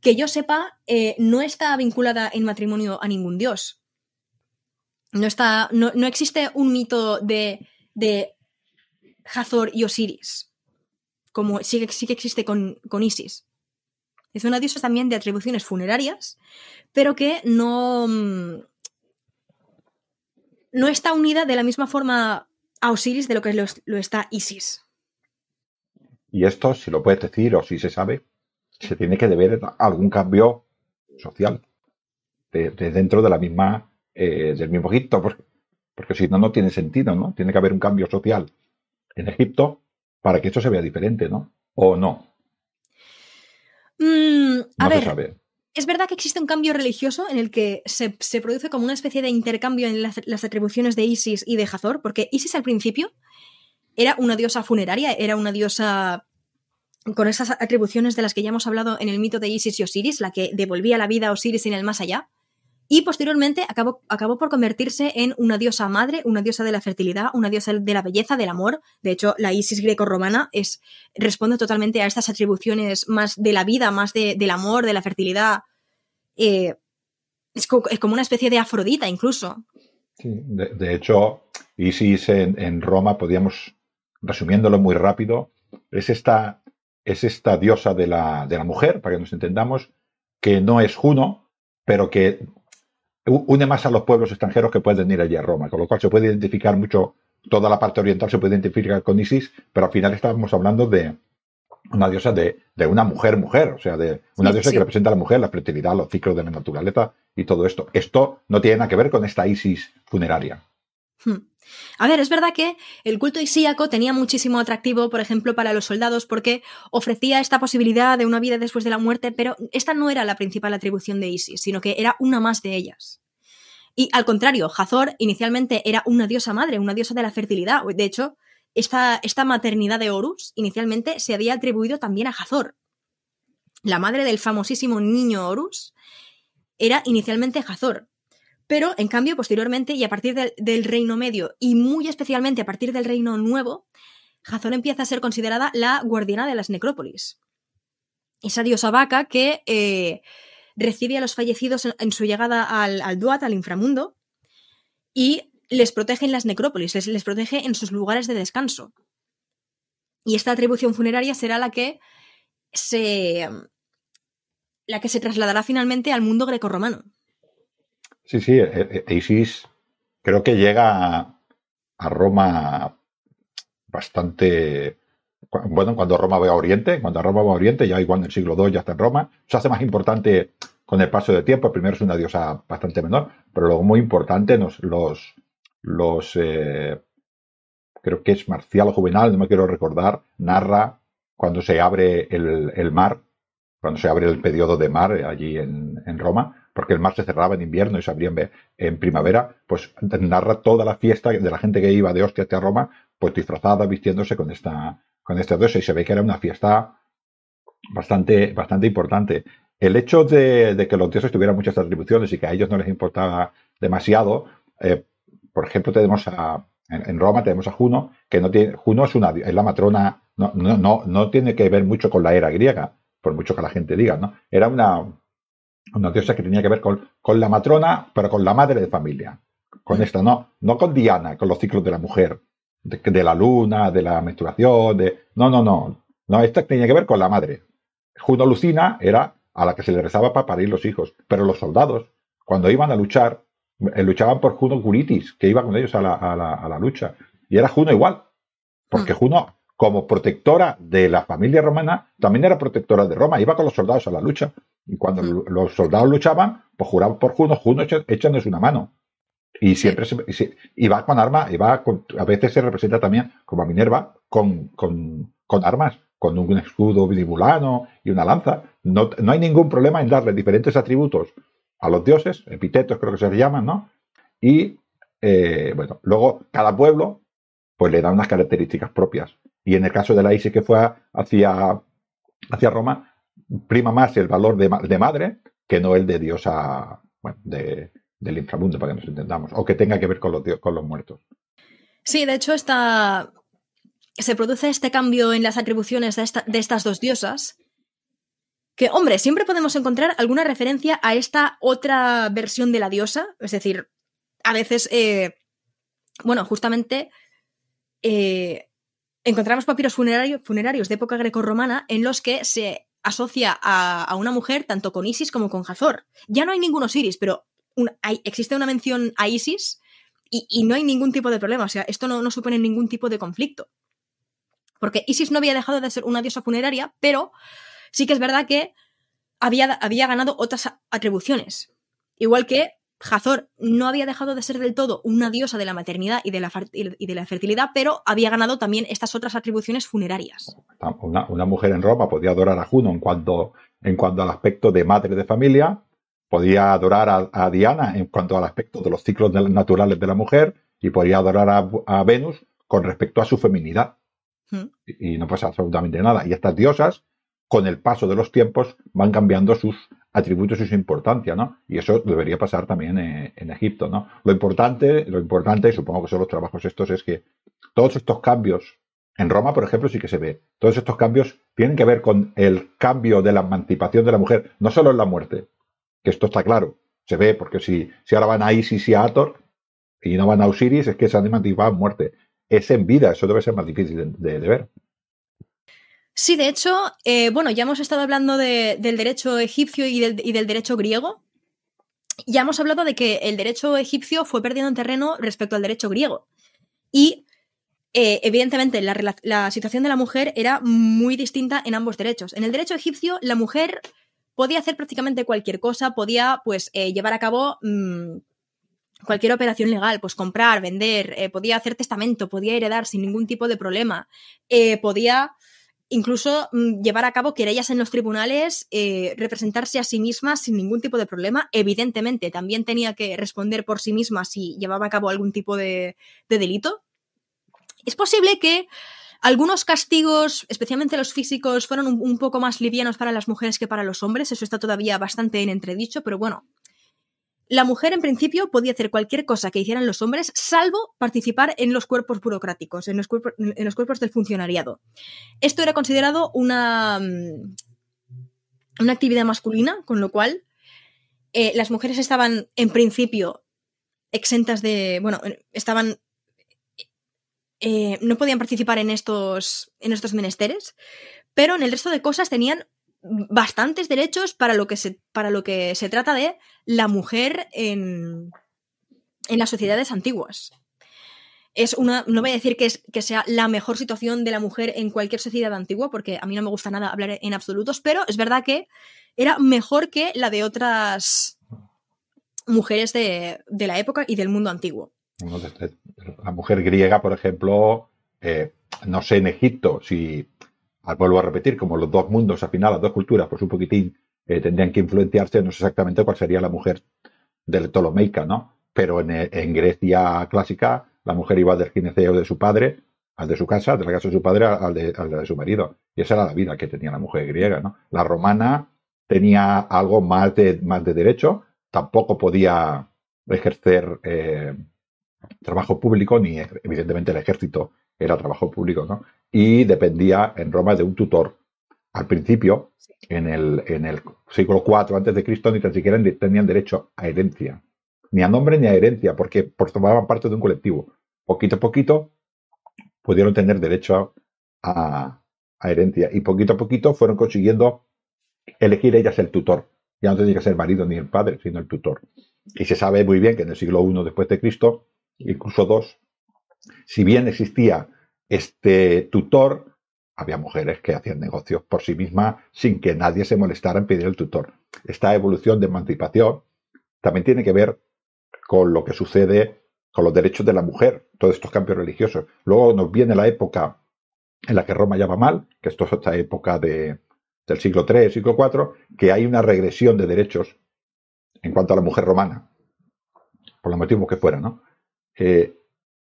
que yo sepa, eh, no está vinculada en matrimonio a ningún dios. No, está, no, existe un mito de, de y Osiris, como sí, sí que existe con, con Isis. Es una diosa también de atribuciones funerarias, pero que no, mm, no está unida de la misma forma a Osiris de lo que lo, está Isis. Y esto, si lo puedes decir o si se sabe, se tiene que deber algún cambio social de, dentro de la misma eh, del mismo Egipto, porque, porque si no, no tiene sentido, ¿no? Tiene que haber un cambio social en Egipto para que esto se vea diferente, ¿no? O no. Mm, a ver, es verdad que existe un cambio religioso en el que se, produce como una especie de intercambio en las, atribuciones de Isis y de Hathor, porque Isis al principio era una diosa funeraria, era una diosa con esas atribuciones de las que ya hemos hablado en el mito de Isis y Osiris, la que devolvía la vida a Osiris en el más allá. Y posteriormente acabó, acabó, por convertirse en una diosa madre, una diosa de la fertilidad, una diosa de la belleza, del amor. De hecho, la Isis greco-romana es, responde totalmente a estas atribuciones más de la vida, más del amor, de la fertilidad. Eh, es, como una especie de Afrodita, incluso. De, hecho, Isis en, Roma, podríamos, resumiéndolo muy rápido, es esta, es esta diosa de la, de la mujer, para que nos entendamos, que no es Juno, pero que une más a los pueblos extranjeros que pueden ir allí a Roma, con lo cual se puede identificar mucho, toda la parte oriental se puede identificar con Isis, pero al final estábamos hablando de una diosa de, una mujer, mujer, o sea, de una diosa que representa a la mujer, la fertilidad, los ciclos de la naturaleza y todo esto. Esto no tiene nada que ver con esta Isis funeraria. Hmm. A ver, es verdad que el culto isíaco tenía muchísimo atractivo, por ejemplo, para los soldados, porque ofrecía esta posibilidad de una vida después de la muerte, pero esta no era la principal atribución de Isis, sino que era una más de ellas. Y al contrario, Hathor inicialmente era una diosa madre, una diosa de la fertilidad. De hecho, esta, maternidad de Horus inicialmente se había atribuido también a Hathor. La madre del famosísimo niño Horus era inicialmente Hathor, pero, en cambio, posteriormente y a partir del Reino Medio, y muy especialmente a partir del Reino Nuevo, Hazor empieza a ser considerada la guardiana de las necrópolis. Esa diosa vaca que eh, recibe a los fallecidos en, su llegada al, Duat, al inframundo, y les protege en las necrópolis, les, les protege en sus lugares de descanso. Y esta atribución funeraria será la que se. la que se trasladará finalmente al mundo grecorromano. Sí, sí, e, e, Isis creo que llega a Roma bastante. Bueno, cuando Roma va a Oriente, cuando Roma va a Oriente, ya igual en el siglo II ya está en Roma, se hace más importante con el paso del tiempo. Primero es una diosa bastante menor, pero luego muy importante los, los, los eh, creo que es Marcial Juvenal, no me quiero recordar, narra cuando se abre el, el mar, cuando se abre el periodo de mar allí en, en Roma, porque el mar se cerraba en invierno y se abría en, primavera, pues narra toda la fiesta de la gente que iba de hostia hacia Roma, pues disfrazada, vistiéndose con esta, con esta diosa, y se ve que era una fiesta bastante, bastante importante. El hecho de, que los dioses tuvieran muchas atribuciones y que a ellos no les importaba demasiado, eh, por ejemplo, tenemos a, en, Roma tenemos a Juno, que no tiene, Juno es una, es la matrona, no, no, no tiene que ver mucho con la era griega, por mucho que la gente diga, ¿no? Era una, una diosa que tenía que ver con, con, la matrona, pero con la madre de familia. Con esta, no, no con Diana, con los ciclos de la mujer, de, la luna, de la menstruación, de. No, no, no. No, esta tenía que ver con la madre. Juno Lucina era a la que se le rezaba para parir los hijos. Pero los soldados, cuando iban a luchar, eh, luchaban por Juno Curitis, que iba con ellos a la, a la, a la lucha. Y era Juno igual. Porque mm. Juno, como protectora de la familia romana, también era protectora de Roma, iba con los soldados a la lucha. Y cuando los soldados luchaban, pues juraban por Juno, Juno echándoles una mano. Y siempre se, y va con armas, y va a veces se representa también como a Minerva con, con, con armas, con un escudo binibulano y una lanza. No, no, hay ningún problema en darle diferentes atributos a los dioses, epitetos creo que se llaman, ¿no? Y eh, bueno, luego cada pueblo pues le da unas características propias. Y en el caso de la Isis que fue hacia, hacia Roma, prima más el valor de, madre que no el de diosa bueno, de, del inframundo, para que nos entendamos, o que tenga que ver con los, con los muertos. Sí, de hecho, esta, se produce este cambio en las atribuciones de, de estas dos diosas. Que, hombre, siempre podemos encontrar alguna referencia a esta otra versión de la diosa. Es decir, a veces, eh, bueno, justamente eh, encontramos papiros funerarios de época grecorromana en los que se asocia a, una mujer tanto con Isis como con Hazor. Ya no hay ningún Osiris, pero existe una mención a Isis y, no hay ningún tipo de problema. O sea, esto no, supone ningún tipo de conflicto. Porque Isis no había dejado de ser una diosa funeraria, pero sí que es verdad que había, había ganado otras atribuciones. Igual que Hazor no había dejado de ser del todo una diosa de la maternidad y de la, y de la fertilidad, pero había ganado también estas otras atribuciones funerarias. Una, mujer en Roma podía adorar a Juno en cuanto, en cuanto al aspecto de madre de familia, podía adorar a, Diana en cuanto al aspecto de los ciclos naturales de la mujer y podía adorar a, Venus con respecto a su feminidad. Hmm. Y, no pasa absolutamente nada. Y estas diosas, con el paso de los tiempos, van cambiando sus atributos y su importancia, ¿no? Y eso debería pasar también eh, en, Egipto, ¿no? Lo importante, lo importante, y supongo que son los trabajos estos, es que todos estos cambios, en Roma, por ejemplo, sí que se ve, todos estos cambios tienen que ver con el cambio de la emancipación de la mujer, no solo en la muerte, que esto está claro, se ve, porque si, si ahora van a Isis y a Ator y no van a Osiris, es que se han emancipado en muerte. Es en vida, eso debe ser más difícil de ver. Sí, de hecho, eh, bueno, ya hemos estado hablando del derecho egipcio y del, derecho griego. Ya hemos hablado de que el derecho egipcio fue perdiendo en terreno respecto al derecho griego. Y eh, evidentemente la, situación de la mujer era muy distinta en ambos derechos. En el derecho egipcio, la mujer podía hacer prácticamente cualquier cosa, podía pues eh, llevar a cabo mm, cualquier operación legal, pues comprar, vender, podía hacer testamento, podía heredar sin ningún tipo de problema, podía incluso mm, llevar a cabo querellas en los tribunales, eh, representarse a sí misma sin ningún tipo de problema. Evidentemente, también tenía que responder por sí misma si llevaba a cabo algún tipo de, delito. Es posible que algunos castigos, especialmente los físicos, fueron un, poco más livianos para las mujeres que para los hombres. Eso está todavía bastante en entredicho, pero bueno, la mujer, en principio, podía hacer cualquier cosa que hicieran los hombres, salvo participar en los cuerpos burocráticos, en los, cuerpos, del funcionariado. Esto era considerado una, mm, una actividad masculina, con lo cual eh, las mujeres estaban, en principio, exentas de. Bueno, estaban. Eh, no podían participar en estos, en estos menesteres, pero en el resto de cosas tenían bastantes derechos para lo que se, para lo que se trata de la mujer en, en las sociedades antiguas. Es una, no voy a decir que, es, que sea la mejor situación de la mujer en cualquier sociedad antigua, porque a mí no me gusta nada hablar en absolutos, pero es verdad que era mejor que la de otras mujeres de, la época y del mundo antiguo. La mujer griega, por ejemplo, eh, no sé en Egipto si vuelvo a repetir, como los dos mundos, al final, las dos culturas, pues un poquitín eh, tendrían que influenciarse, no sé exactamente cuál sería la mujer del Ptolomeica, ¿no? Pero en, Grecia clásica, la mujer iba del gineceo de su padre al de su casa, de la casa de su padre al de, de, su marido. Y esa era la vida que tenía la mujer griega, ¿no? La romana tenía algo más de, más de derecho, tampoco podía ejercer eh, trabajo público, ni evidentemente el ejército era trabajo público, ¿no? Y dependía en Roma de un tutor. Al principio, en el, en el siglo IV antes de Cristo, ni tan siquiera tenían derecho a herencia, ni a nombre ni a herencia, porque, formaban parte de un colectivo. Poquito a poquito pudieron tener derecho a, a herencia y poquito a poquito fueron consiguiendo elegir ellas el tutor. Ya no tenía que ser el marido ni el padre, sino el tutor. Y se sabe muy bien que en el siglo I después de Cristo, incluso dos, si bien existía este tutor, había mujeres que hacían negocios por sí mismas sin que nadie se molestara en pedir el tutor. Esta evolución de emancipación también tiene que ver con lo que sucede con los derechos de la mujer, todos estos cambios religiosos. Luego nos viene la época en la que Roma va mal, que esto es esta época de, del siglo III, siglo IV, que hay una regresión de derechos en cuanto a la mujer romana, por los motivos que fuera, ¿no? Eh,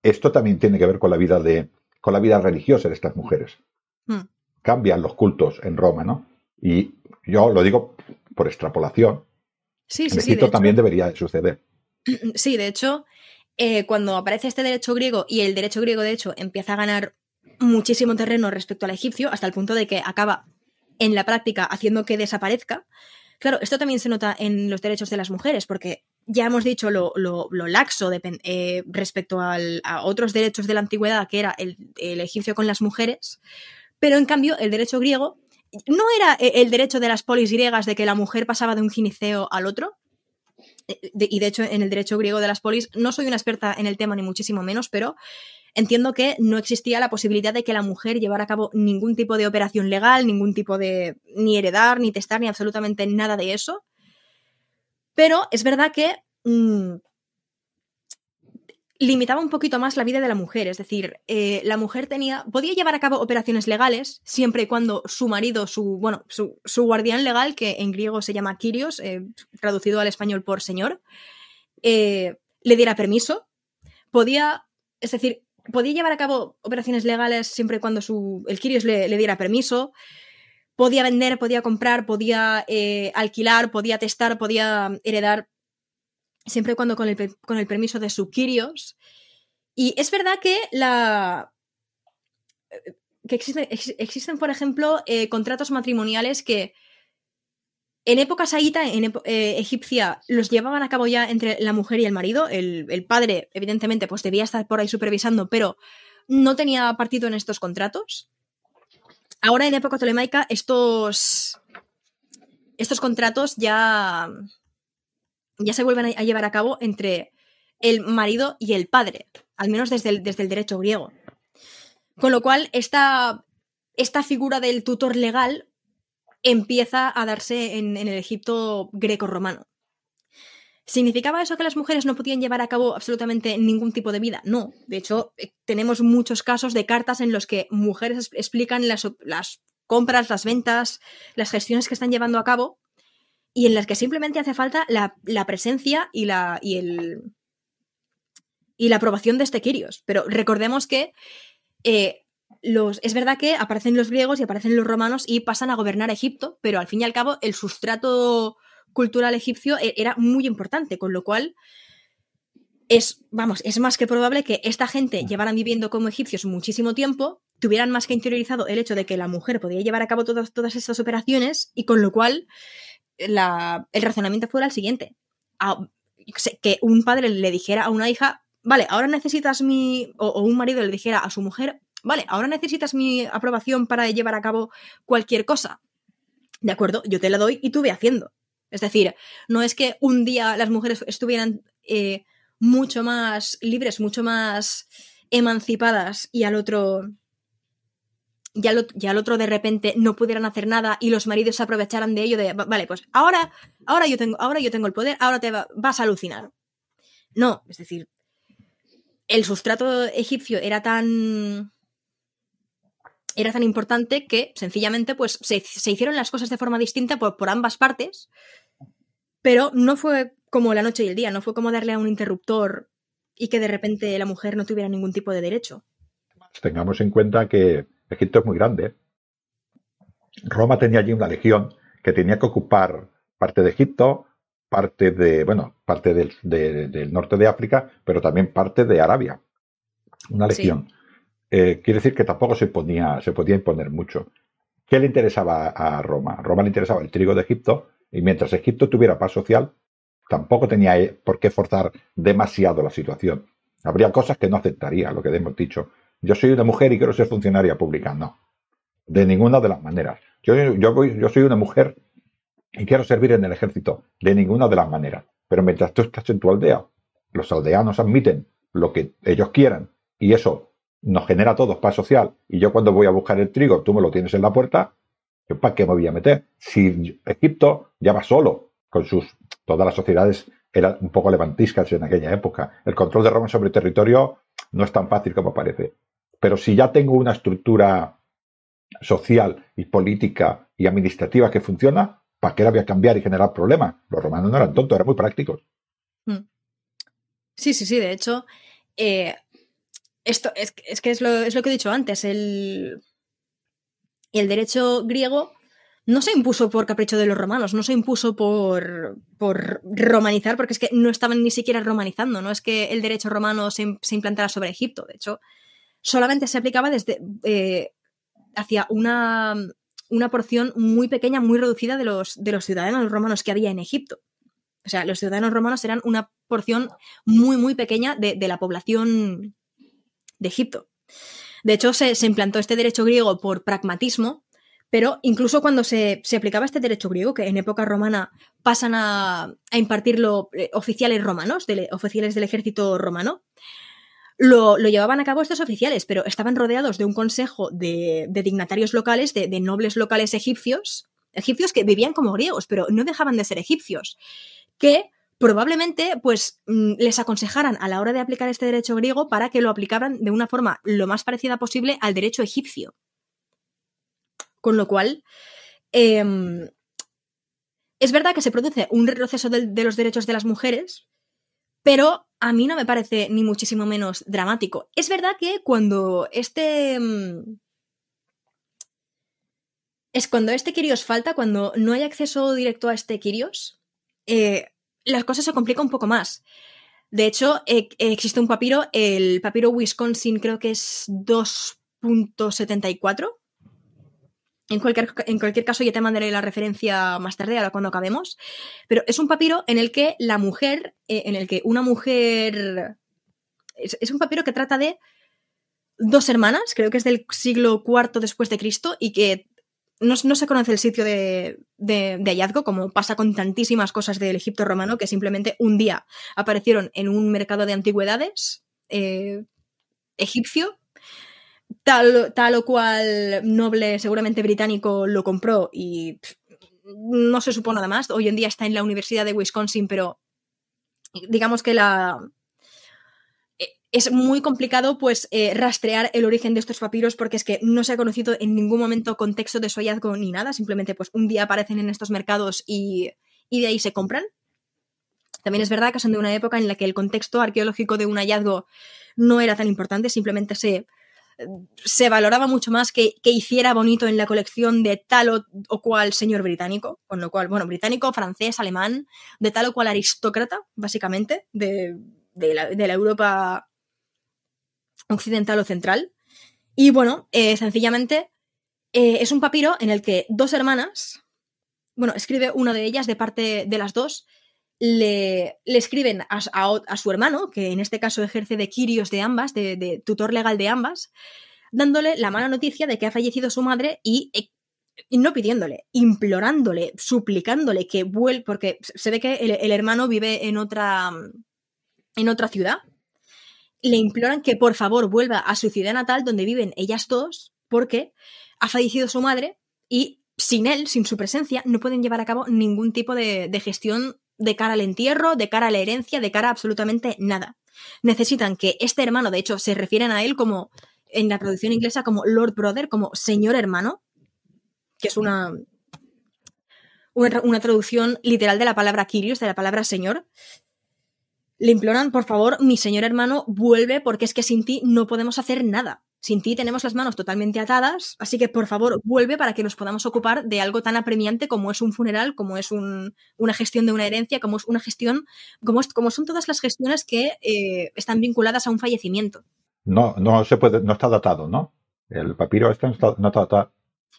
esto también tiene que ver con la vida de, con la vida religiosa de estas mujeres. Hmm. Cambian los cultos en Roma, ¿no? Y yo lo digo por extrapolación. Sí, En sí, sí. de Egipto hecho- también debería de suceder. Sí, de hecho, eh, cuando aparece este derecho griego y el derecho griego, de hecho, empieza a ganar muchísimo terreno respecto al egipcio, hasta el punto de que acaba en la práctica haciendo que desaparezca. Claro, esto también se nota en los derechos de las mujeres, porque ya hemos dicho lo, laxo eh, respecto a otros derechos de la antigüedad, que era el, egipcio con las mujeres, pero en cambio el derecho griego no era eh, el derecho de las polis griegas de que la mujer pasaba de un gineceo al otro, eh, y de hecho en el derecho griego de las polis no soy una experta en el tema ni muchísimo menos, pero entiendo que no existía la posibilidad de que la mujer llevara a cabo ningún tipo de operación legal, ningún tipo de ni heredar, ni testar, ni absolutamente nada de eso. Pero es verdad que mm, limitaba un poquito más la vida de la mujer, es decir, eh, la mujer tenía podía llevar a cabo operaciones legales siempre y cuando su marido, su bueno, su, guardián legal, que en griego se llama Kyrios, eh, traducido al español por señor, eh, le diera permiso. Podía, es decir, podía llevar a cabo operaciones legales siempre y cuando su, el Kyrios le diera permiso. Podía vender, podía comprar, podía eh, alquilar, podía testar, podía heredar, siempre y cuando con el, con el permiso de su Kyrios. Y es verdad que la. que existen, ex- existen por ejemplo, eh, contratos matrimoniales que en época saíta, en eh, egipcia, los llevaban a cabo ya entre la mujer y el marido. El, el padre, evidentemente, pues debía estar por ahí supervisando, pero no tenía partido en estos contratos. Ahora, en época tolemaica, estos, estos contratos ya, ya se vuelven a, llevar a cabo entre el marido y el padre, al menos desde el, desde el derecho griego. Con lo cual, esta, esta figura del tutor legal empieza a darse en, en el Egipto greco-romano. ¿Significaba eso que las mujeres no podían llevar a cabo absolutamente ningún tipo de vida? No. De hecho, eh, tenemos muchos casos de cartas en los que mujeres es- explican las, compras, las ventas, las gestiones que están llevando a cabo y en las que simplemente hace falta la, presencia y la, y, el, y la aprobación de este. Pero recordemos que eh, los, es verdad que aparecen los griegos y aparecen los romanos y pasan a gobernar Egipto, pero al fin y al cabo el sustrato cultural egipcio e- era muy importante, con lo cual es, vamos, es más que probable que esta gente llevaran viviendo como egipcios muchísimo tiempo, tuvieran más que interiorizado el hecho de que la mujer podía llevar a cabo todas, todas estas operaciones y con lo cual la- el razonamiento fuera el siguiente. A- que un padre le dijera a una hija, vale, ahora necesitas mi... o, o un marido le dijera a su mujer, vale, ahora necesitas mi aprobación para llevar a cabo cualquier cosa. De acuerdo, yo te la doy y tú ve haciendo. Es decir, no es que un día las mujeres estuvieran eh, mucho más libres, mucho más emancipadas y al otro y al, otro de repente no pudieran hacer nada y los maridos se aprovecharan de ello de "Va- vale pues ahora ahora yo tengo ahora yo tengo el poder ahora te va- vas a alucinar no es decir el sustrato egipcio era tan era tan importante que sencillamente pues se, se hicieron las cosas de forma distinta por, por ambas partes pero no fue como la noche y el día no fue como darle a un interruptor y que de repente la mujer no tuviera ningún tipo de derecho Tengamos en cuenta que Egipto es muy grande. Roma tenía allí una legión que tenía que ocupar parte de Egipto, parte de, bueno, parte del, de- del norte de África, pero también parte de Arabia. Una Sí. legión. Eh, quiere decir que tampoco se, ponía, se podía imponer mucho. ¿Qué le interesaba a Roma? A Roma le interesaba el trigo de Egipto y mientras Egipto tuviera paz social, tampoco tenía eh, por qué forzar demasiado la situación. Habría cosas que no aceptaría, lo que hemos dicho. Yo soy una mujer y quiero ser funcionaria pública. No, de ninguna de las maneras. Yo, voy, yo soy una mujer y quiero servir en el ejército. De ninguna de las maneras. Pero mientras tú estás en tu aldea, los aldeanos admiten lo que ellos quieran y eso nos genera a todos paz social. Y yo cuando voy a buscar el trigo, tú me lo tienes en la puerta, ¿yo para qué me voy a meter? Si Egipto ya va solo con sus... Todas las sociedades eran un poco levantiscas en aquella época. El control de Roma sobre el territorio no es tan fácil como parece. Pero si ya tengo una estructura social y política y administrativa que funciona, ¿para qué la voy a cambiar y generar problemas? Los romanos no eran tontos, eran muy prácticos. Sí, sí, sí. De hecho, eh, esto es, que es lo, es lo, que he dicho antes, el, el derecho griego no se impuso por capricho de los romanos, no se impuso por, por romanizar, porque es que no estaban ni siquiera romanizando, no es que el derecho romano se, implantara sobre Egipto, de hecho, solamente se aplicaba desde eh, hacia una, una, porción muy pequeña, muy reducida de los, de los ciudadanos romanos que había en Egipto. O sea, los ciudadanos romanos eran una porción muy, muy pequeña de, la población de Egipto. De hecho, se, se implantó este derecho griego por pragmatismo, pero incluso cuando se, aplicaba este derecho griego, que en época romana pasan a, impartirlo eh, oficiales romanos, oficiales del ejército romano, lo, llevaban a cabo estos oficiales, pero estaban rodeados de un consejo de, dignatarios locales, de, nobles locales egipcios, egipcios que vivían como griegos, pero no dejaban de ser egipcios, que probablemente pues mm, les aconsejaran a la hora de aplicar este derecho griego para que lo aplicaran de una forma lo más parecida posible al derecho egipcio. Con lo cual, em, es verdad que se produce un retroceso de, los derechos de las mujeres, pero a mí no me parece ni muchísimo menos dramático. Es verdad que cuando este... Em, es cuando este Kirios falta, cuando no hay acceso directo a este Kirios, eh, las cosas se complican un poco más. De hecho, e, existe un papiro, el papiro Wisconsin creo que es 2.74, en cualquier, en cualquier, caso, ya te mandaré la referencia más tarde, ahora cuando acabemos. Pero es un papiro en el que la mujer, eh, en el que una mujer. Es, un papiro que trata de dos hermanas, creo que es del siglo IV después de Cristo, y que no, se conoce el sitio de, hallazgo, como pasa con tantísimas cosas del Egipto romano, que simplemente un día aparecieron en un mercado de antigüedades eh, egipcio tal, tal o cual noble, seguramente británico, lo compró y no se supo nada más. Hoy en día está en la Universidad de Wisconsin, pero digamos que la es muy complicado pues eh, rastrear el origen de estos papiros porque es que no se ha conocido en ningún momento contexto de su hallazgo ni nada, simplemente pues un día aparecen en estos mercados y, y de ahí se compran. También es verdad que son de una época en la que el contexto arqueológico de un hallazgo no era tan importante, simplemente se se valoraba mucho más que, hiciera bonito en la colección de tal o, cual señor británico, con lo cual, bueno, británico, francés, alemán, de tal o cual aristócrata, básicamente, de, la, Europa occidental o central. Y bueno, eh, sencillamente eh, es un papiro en el que dos hermanas, bueno, escribe una de ellas de parte de las dos, le, escriben a, su hermano, que en este caso ejerce de Kirios de ambas, de, tutor legal de ambas, dándole la mala noticia de que ha fallecido su madre y, no pidiéndole, implorándole, suplicándole que vuelva, porque se ve que el, hermano vive en otra, en otra ciudad. Le imploran que por favor vuelva a su ciudad natal donde viven ellas dos, porque ha fallecido su madre y sin él, sin su presencia, no pueden llevar a cabo ningún tipo de, de gestión de cara al entierro, de cara a la herencia, de cara a absolutamente nada. Necesitan que este hermano, de hecho, se refieren a él como, en la traducción inglesa, como Lord Brother, como señor hermano, que es una, una, traducción literal de la palabra Kyrios, de la palabra señor. Le imploran, por favor, mi señor hermano, vuelve porque es que sin ti no podemos hacer nada. Sin ti tenemos las manos totalmente atadas, así que por favor vuelve para que nos podamos ocupar de algo tan apremiante como es un funeral, como es una gestión de una herencia, como es una gestión, como, como son todas las gestiones que eh, están vinculadas a un fallecimiento. No, no se puede, no está datado, ¿no? El papiro este no está, no está datado.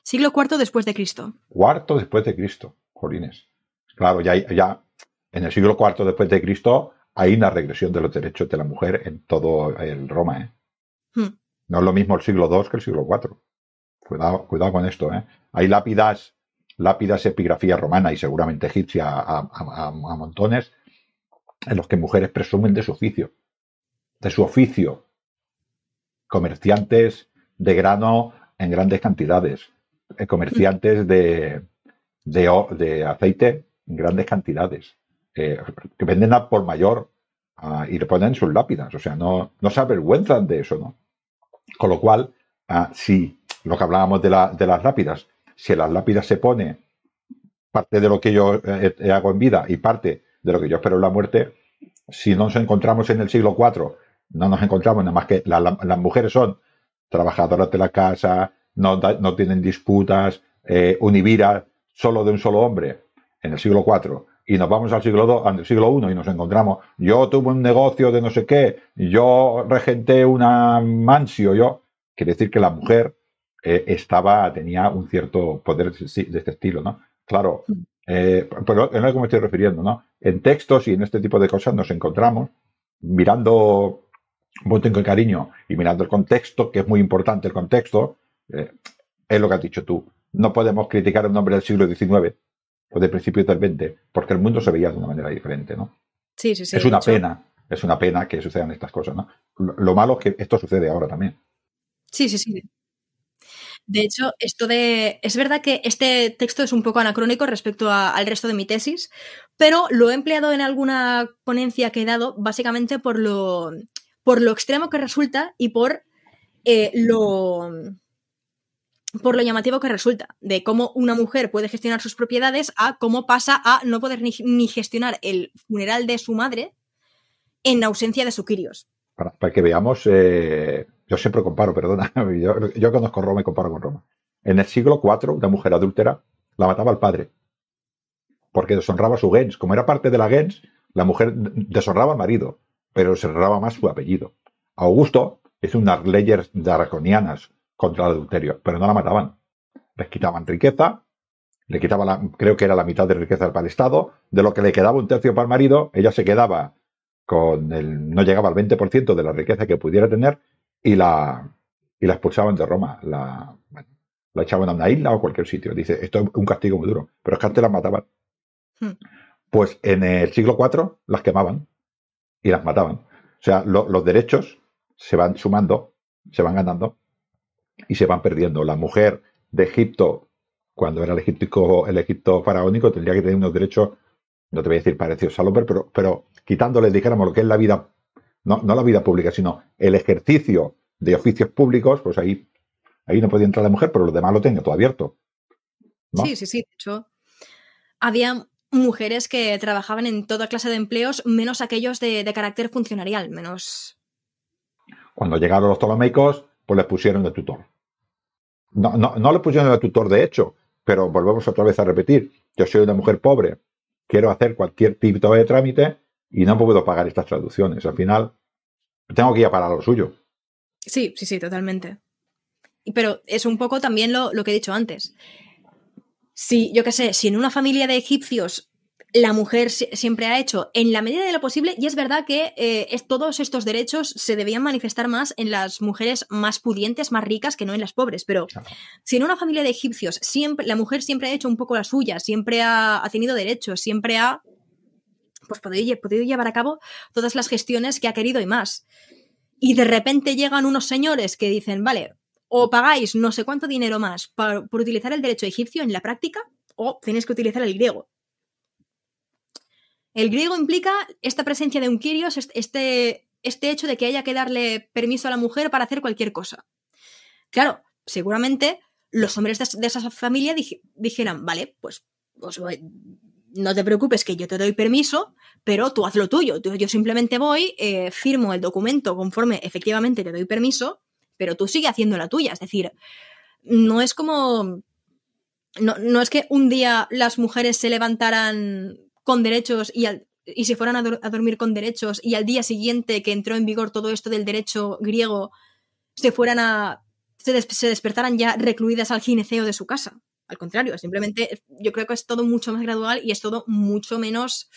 Siglo IV después de Cristo. Cuarto después de Cristo, Jolines. Claro, ya, ya en el siglo IV después de Cristo hay una regresión de los derechos de la mujer en todo el Roma, ¿eh? Hmm. No es lo mismo el siglo II que el siglo IV. Cuidado, cuidado con esto. ¿eh? Hay lápidas, lápidas epigrafía romana y seguramente egipcia a, montones en los que mujeres presumen de su oficio. De su oficio. Comerciantes de grano en grandes cantidades. Eh, comerciantes de, de, aceite en grandes cantidades. Que venden a por mayor y le ponen sus lápidas. O sea, no, no se avergüenzan de eso, ¿no? Con lo cual, ah, si lo que hablábamos de, las lápidas, si las lápidas se pone parte de lo que yo eh, hago en vida y parte de lo que yo espero en la muerte, si nos encontramos en el siglo IV no nos encontramos nada más que las mujeres son trabajadoras de la casa, no, no tienen disputas, eh, univira solo de un solo hombre en el siglo IV y nos vamos al siglo II, al siglo I y nos encontramos, yo tuve un negocio de no sé qué, yo regenté una mansio, yo, quiere decir que la mujer eh, estaba, tenía un cierto poder de este estilo, ¿no? Claro, eh, pero es lo que me estoy refiriendo, ¿no? En textos y en este tipo de cosas nos encontramos mirando un tengo cariño y mirando el contexto, que es muy importante el contexto, eh, es lo que has dicho tú. No podemos criticar a un hombre del siglo XIX o de principios del XX, porque el mundo se veía de una manera diferente, ¿no? Sí, sí, sí. Es una pena, es una pena que sucedan estas cosas, ¿no? Lo malo es que esto sucede ahora también. Sí, sí, sí. De hecho, esto de. Es verdad que este texto es un poco anacrónico respecto al resto de mi tesis, pero lo he empleado en alguna ponencia que he dado, básicamente por lo, por lo extremo que resulta y por eh, lo. Por lo llamativo que resulta, de cómo una mujer puede gestionar sus propiedades a cómo pasa a no poder ni, gestionar el funeral de su madre en ausencia de su. Para, que veamos eh, yo siempre comparo, perdona. Yo, conozco Roma y comparo con Roma. En el siglo IV, una mujer adúltera la mataba al padre. Porque deshonraba su gens. Como era parte de la gens, la mujer deshonraba al marido, pero se honraba más su apellido. Augusto hizo unas leyes draconianas contra el adulterio, pero no la mataban. Les quitaban riqueza, le quitaba la, creo que era la mitad de riqueza para el Estado, de lo que le quedaba un tercio para el marido, ella se quedaba con el, no llegaba al 20% de la riqueza que pudiera tener y la, y la expulsaban de Roma. La, la echaban a una isla o cualquier sitio. Dice, esto es un castigo muy duro. Pero es que antes las mataban. Hmm. Pues en el siglo IV las quemaban y las mataban. O sea, los derechos se van sumando, se van ganando y se van perdiendo. La mujer de Egipto, cuando era el Egipto, el Egipto faraónico, tendría que tener unos derechos, no te voy a decir parecidos a Loper, pero, pero quitándole, dijéramos, lo que es la vida no, no la vida pública, sino el ejercicio de oficios públicos, pues ahí, ahí no podía entrar la mujer, pero lo demás lo tenía todo abierto. Sí, sí, sí. De hecho, había mujeres que trabajaban en toda clase de empleos, menos aquellos de, carácter funcionarial, menos. Cuando llegaron los ptolomeicos, pues les pusieron de tutor. No, no, no le pusieron de tutor de hecho, pero volvemos otra vez a repetir. Yo soy una mujer pobre, quiero hacer cualquier tipo de trámite y no puedo pagar estas traducciones. Al final, tengo que ir a parar lo suyo. Sí, sí, sí, totalmente. Pero es un poco también lo, que he dicho antes. Si, yo qué sé, si en una familia de egipcios la mujer siempre ha hecho en la medida de lo posible, y es verdad que eh, todos estos derechos se debían manifestar más en las mujeres más pudientes, más ricas, que no en las pobres. Pero si en una familia de egipcios siempre, la mujer siempre ha hecho un poco la suya, siempre ha tenido derechos, siempre ha pues podido, podido llevar a cabo todas las gestiones que ha querido y más. Y de repente llegan unos señores que dicen, vale, o pagáis no sé cuánto dinero más por, utilizar el derecho egipcio en la práctica, o tenéis que utilizar el griego. El griego implica esta presencia de un Kyrios, este, este hecho de que haya que darle permiso a la mujer para hacer cualquier cosa. Claro, seguramente los hombres de, esa familia dijeran, vale, pues voy, no te preocupes que yo te doy permiso, pero tú haz lo tuyo. Yo simplemente voy, eh, firmo el documento conforme efectivamente te doy permiso, pero tú sigue haciendo la tuya. Es decir, no es como... No, es que un día las mujeres se levantaran con derechos y, y se fueran a, dormir con derechos y al día siguiente que entró en vigor todo esto del derecho griego se fueran a... se, se despertaran ya recluidas al gineceo de su casa. Al contrario, simplemente yo creo que es todo mucho más gradual y es todo mucho menos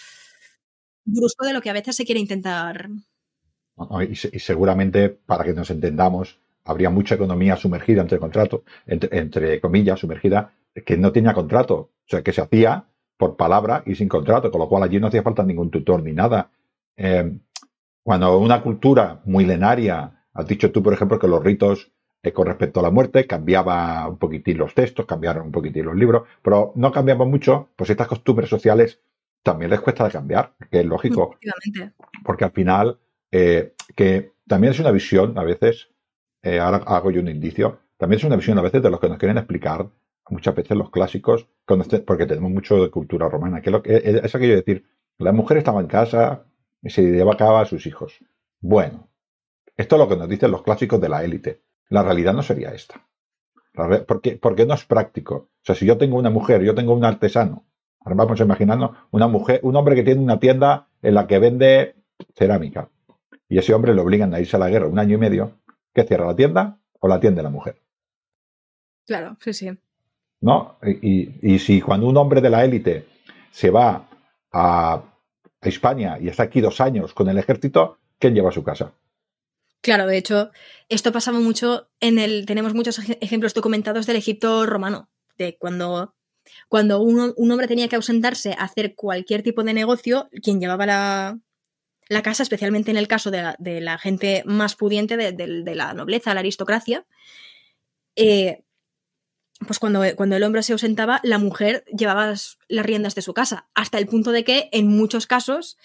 brusco de lo que a veces se quiere intentar. Y, seguramente, para que nos entendamos, habría mucha economía sumergida entre contrato, entre, comillas, sumergida, que no tenía contrato. O sea, que se hacía por palabra y sin contrato, con lo cual allí no hacía falta ningún tutor ni nada. Eh, cuando una cultura milenaria, has dicho tú, por ejemplo, que los ritos eh, con respecto a la muerte, cambiaba un poquitín los textos, cambiaron un poquitín los libros, pero no cambiamos mucho, pues estas costumbres sociales también les cuesta de cambiar, que es lógico. Porque al final, eh, que también es una visión a veces, eh, ahora hago yo un indicio, también es una visión a veces de los que nos quieren explicar muchas veces los clásicos, este, porque tenemos mucho de cultura romana, que, lo que es aquello de decir, la mujer estaba en casa y se llevaba a cabo a sus hijos. Bueno, esto es lo que nos dicen los clásicos de la élite. La realidad no sería esta. Porque, porque no es práctico. O sea, si yo tengo una mujer, yo tengo un artesano, ahora vamos imaginando una mujer, un hombre que tiene una tienda en la que vende cerámica, y ese hombre le obligan a irse a la guerra un año y medio, ¿qué cierra la tienda o la atiende la mujer? Claro, sí, sí. ¿No? Y, si cuando un hombre de la élite se va a, a España y está aquí dos años con el ejército, ¿quién lleva a su casa? Claro, de hecho, esto pasaba mucho en el. Tenemos muchos ejemplos documentados del Egipto romano, de cuando, cuando un, hombre tenía que ausentarse a hacer cualquier tipo de negocio, quien llevaba la, la casa, especialmente en el caso de la, gente más pudiente, de, la nobleza, la aristocracia, eh, pues cuando, cuando, el hombre se ausentaba, la mujer llevaba las riendas de su casa, hasta el punto de que en muchos casos,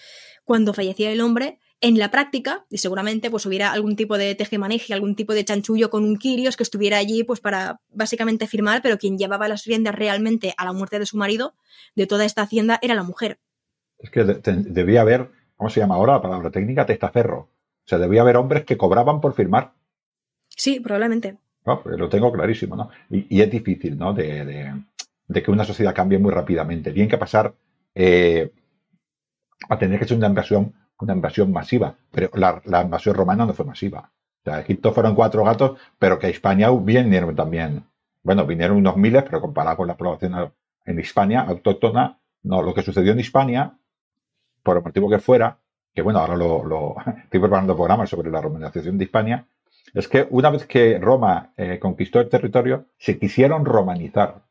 cuando fallecía el hombre, en la práctica, y seguramente pues hubiera algún tipo de tejemaneje, algún tipo de chanchullo con un Kirios que estuviera allí pues para básicamente firmar, pero quien llevaba las riendas realmente a la muerte de su marido de toda esta hacienda era la mujer. Es que debía haber, ¿cómo se llama ahora la palabra técnica? Testaferro. O sea, debía haber hombres que cobraban por firmar. Sí, probablemente. Pues lo tengo clarísimo, ¿no? Y, es difícil, ¿no? De, que una sociedad cambie muy rápidamente. Tienen que pasar eh, a tener que ser una inversión una invasión masiva, pero la, invasión romana no fue masiva. O Egipto fueron cuatro gatos, pero que a España vinieron también, bueno, vinieron unos miles, pero comparado con la población en España autóctona, no, lo que sucedió en España, por el motivo que fuera, que bueno, ahora lo, estoy preparando programas sobre la romanización de España, es que una vez que Roma eh, conquistó el territorio, se quisieron romanizar.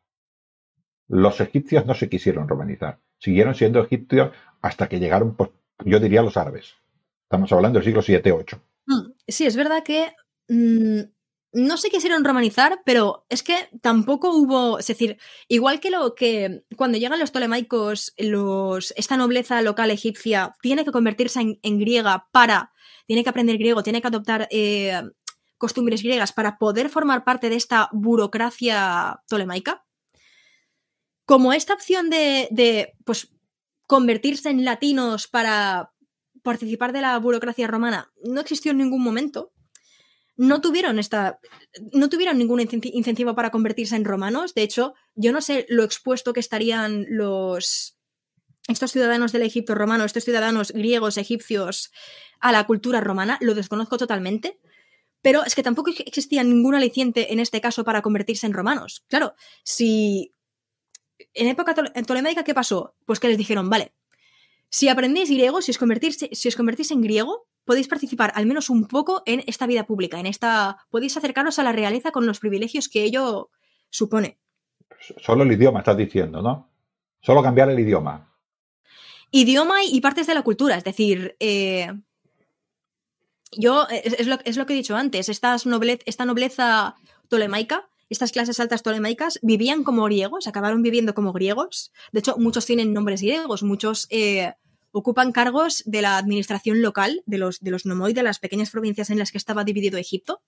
Los egipcios no se quisieron romanizar, siguieron siendo egipcios hasta que llegaron pues, yo diría los árabes. Estamos hablando del siglo 7 8. Mm, sí, es verdad que mm, no se quisieron romanizar, pero es que tampoco hubo, es decir, igual que lo que cuando llegan los tolemaicos, los, esta nobleza local egipcia tiene que convertirse en, griega para, tiene que aprender griego, tiene que adoptar eh, costumbres griegas para poder formar parte de esta burocracia tolemaica. Como esta opción de, pues, convertirse en latinos para participar de la burocracia romana no existió en ningún momento. No tuvieron esta. No tuvieron ningún incentivo para convertirse en romanos. De hecho, yo no sé lo expuesto que estarían los. estos ciudadanos del Egipto romano, estos ciudadanos griegos, egipcios, a la cultura romana. Lo desconozco totalmente. Pero es que tampoco existía ningún aliciente en este caso para convertirse en romanos. Claro, si en época tolemaica, ¿qué pasó? Pues que les dijeron, vale, si aprendéis griego, si os, convertís, si os convertís en griego, podéis participar al menos un poco en esta vida pública, en esta. podéis acercaros a la realeza con los privilegios que ello supone. Solo el idioma estás diciendo, ¿no? Solo cambiar el idioma. Idioma y partes de la cultura, es decir, eh, yo, es, lo, es, lo, que he dicho antes, esta nobleza tolemaica estas clases altas tolemaicas vivían como griegos, acabaron viviendo como griegos. De hecho, muchos tienen nombres griegos, muchos eh, ocupan cargos de la administración local de los, de nomoi, de las pequeñas provincias en las que estaba dividido Egipto.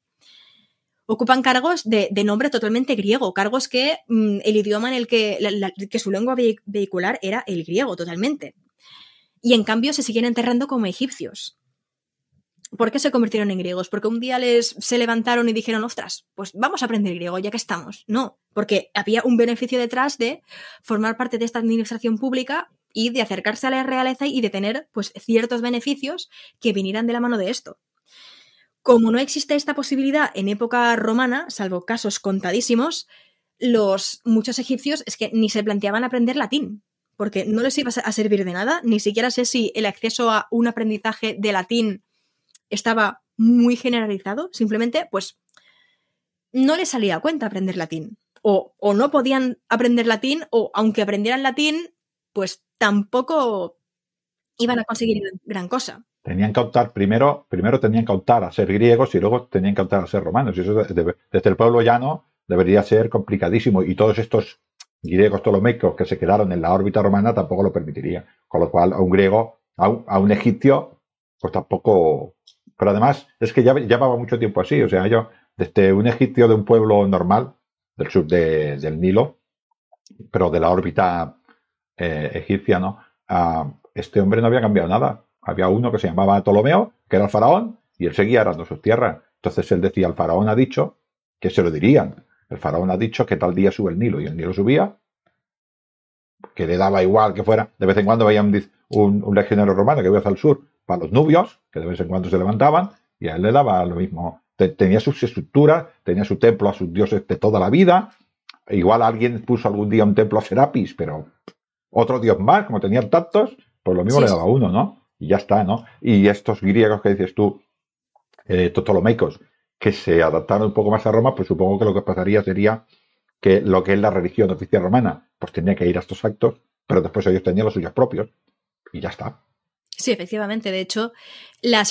Ocupan cargos de, nombre totalmente griego, cargos que mm, el idioma en el que, que su lengua vehicular era el griego totalmente. Y en cambio se siguen enterrando como egipcios. ¿Por qué se convirtieron en griegos? Porque un día les se levantaron y dijeron, ostras, pues vamos a aprender griego ya que estamos. No, porque había un beneficio detrás de formar parte de esta administración pública y de acercarse a la realeza y de tener pues ciertos beneficios que vinieran de la mano de esto. Como no existe esta posibilidad en época romana, salvo casos contadísimos, los muchos egipcios es que ni se planteaban aprender latín, porque no les iba a servir de nada, ni siquiera sé si el acceso a un aprendizaje de latín estaba muy generalizado, simplemente pues no les salía a cuenta aprender latín. O, no podían aprender latín, o aunque aprendieran latín, pues tampoco iban a conseguir gran cosa. Tenían que optar primero, primero tenían que optar a ser griegos y luego tenían que optar a ser romanos. Y eso desde, el pueblo llano debería ser complicadísimo. Y todos estos griegos ptolomeicos que se quedaron en la órbita romana tampoco lo permitiría. Con lo cual, a un griego, a un egipcio, pues tampoco, pero además es que ya llevaba mucho tiempo así. O sea, yo, desde un egipcio de un pueblo normal, del sur del Nilo, pero de la órbita eh, egipcia, ¿no? este hombre no había cambiado nada. Había uno que se llamaba Ptolomeo, que era el faraón, y él seguía arando sus tierras. Entonces él decía, el faraón ha dicho, que se lo dirían, el faraón ha dicho que tal día sube el Nilo y el Nilo subía, que le daba igual que fuera. De vez en cuando veía un, un, legionario romano que iba hacia el sur para los nubios, que de vez en cuando se levantaban, y a él le daba lo mismo. Tenía sus estructuras, tenía su templo a sus dioses de toda la vida. Igual alguien puso algún día un templo a Serapis, pero otro dios más, como tenían tantos, pues lo mismo le daba uno, ¿no? Y ya está, ¿no? Y estos griegos que dices tú, eh, que se adaptaron un poco más a Roma, pues supongo que lo que pasaría sería que lo que es la religión oficial romana, pues tenía que ir a estos actos, pero después ellos tenían los suyos propios y ya está. Sí, efectivamente. De hecho, la,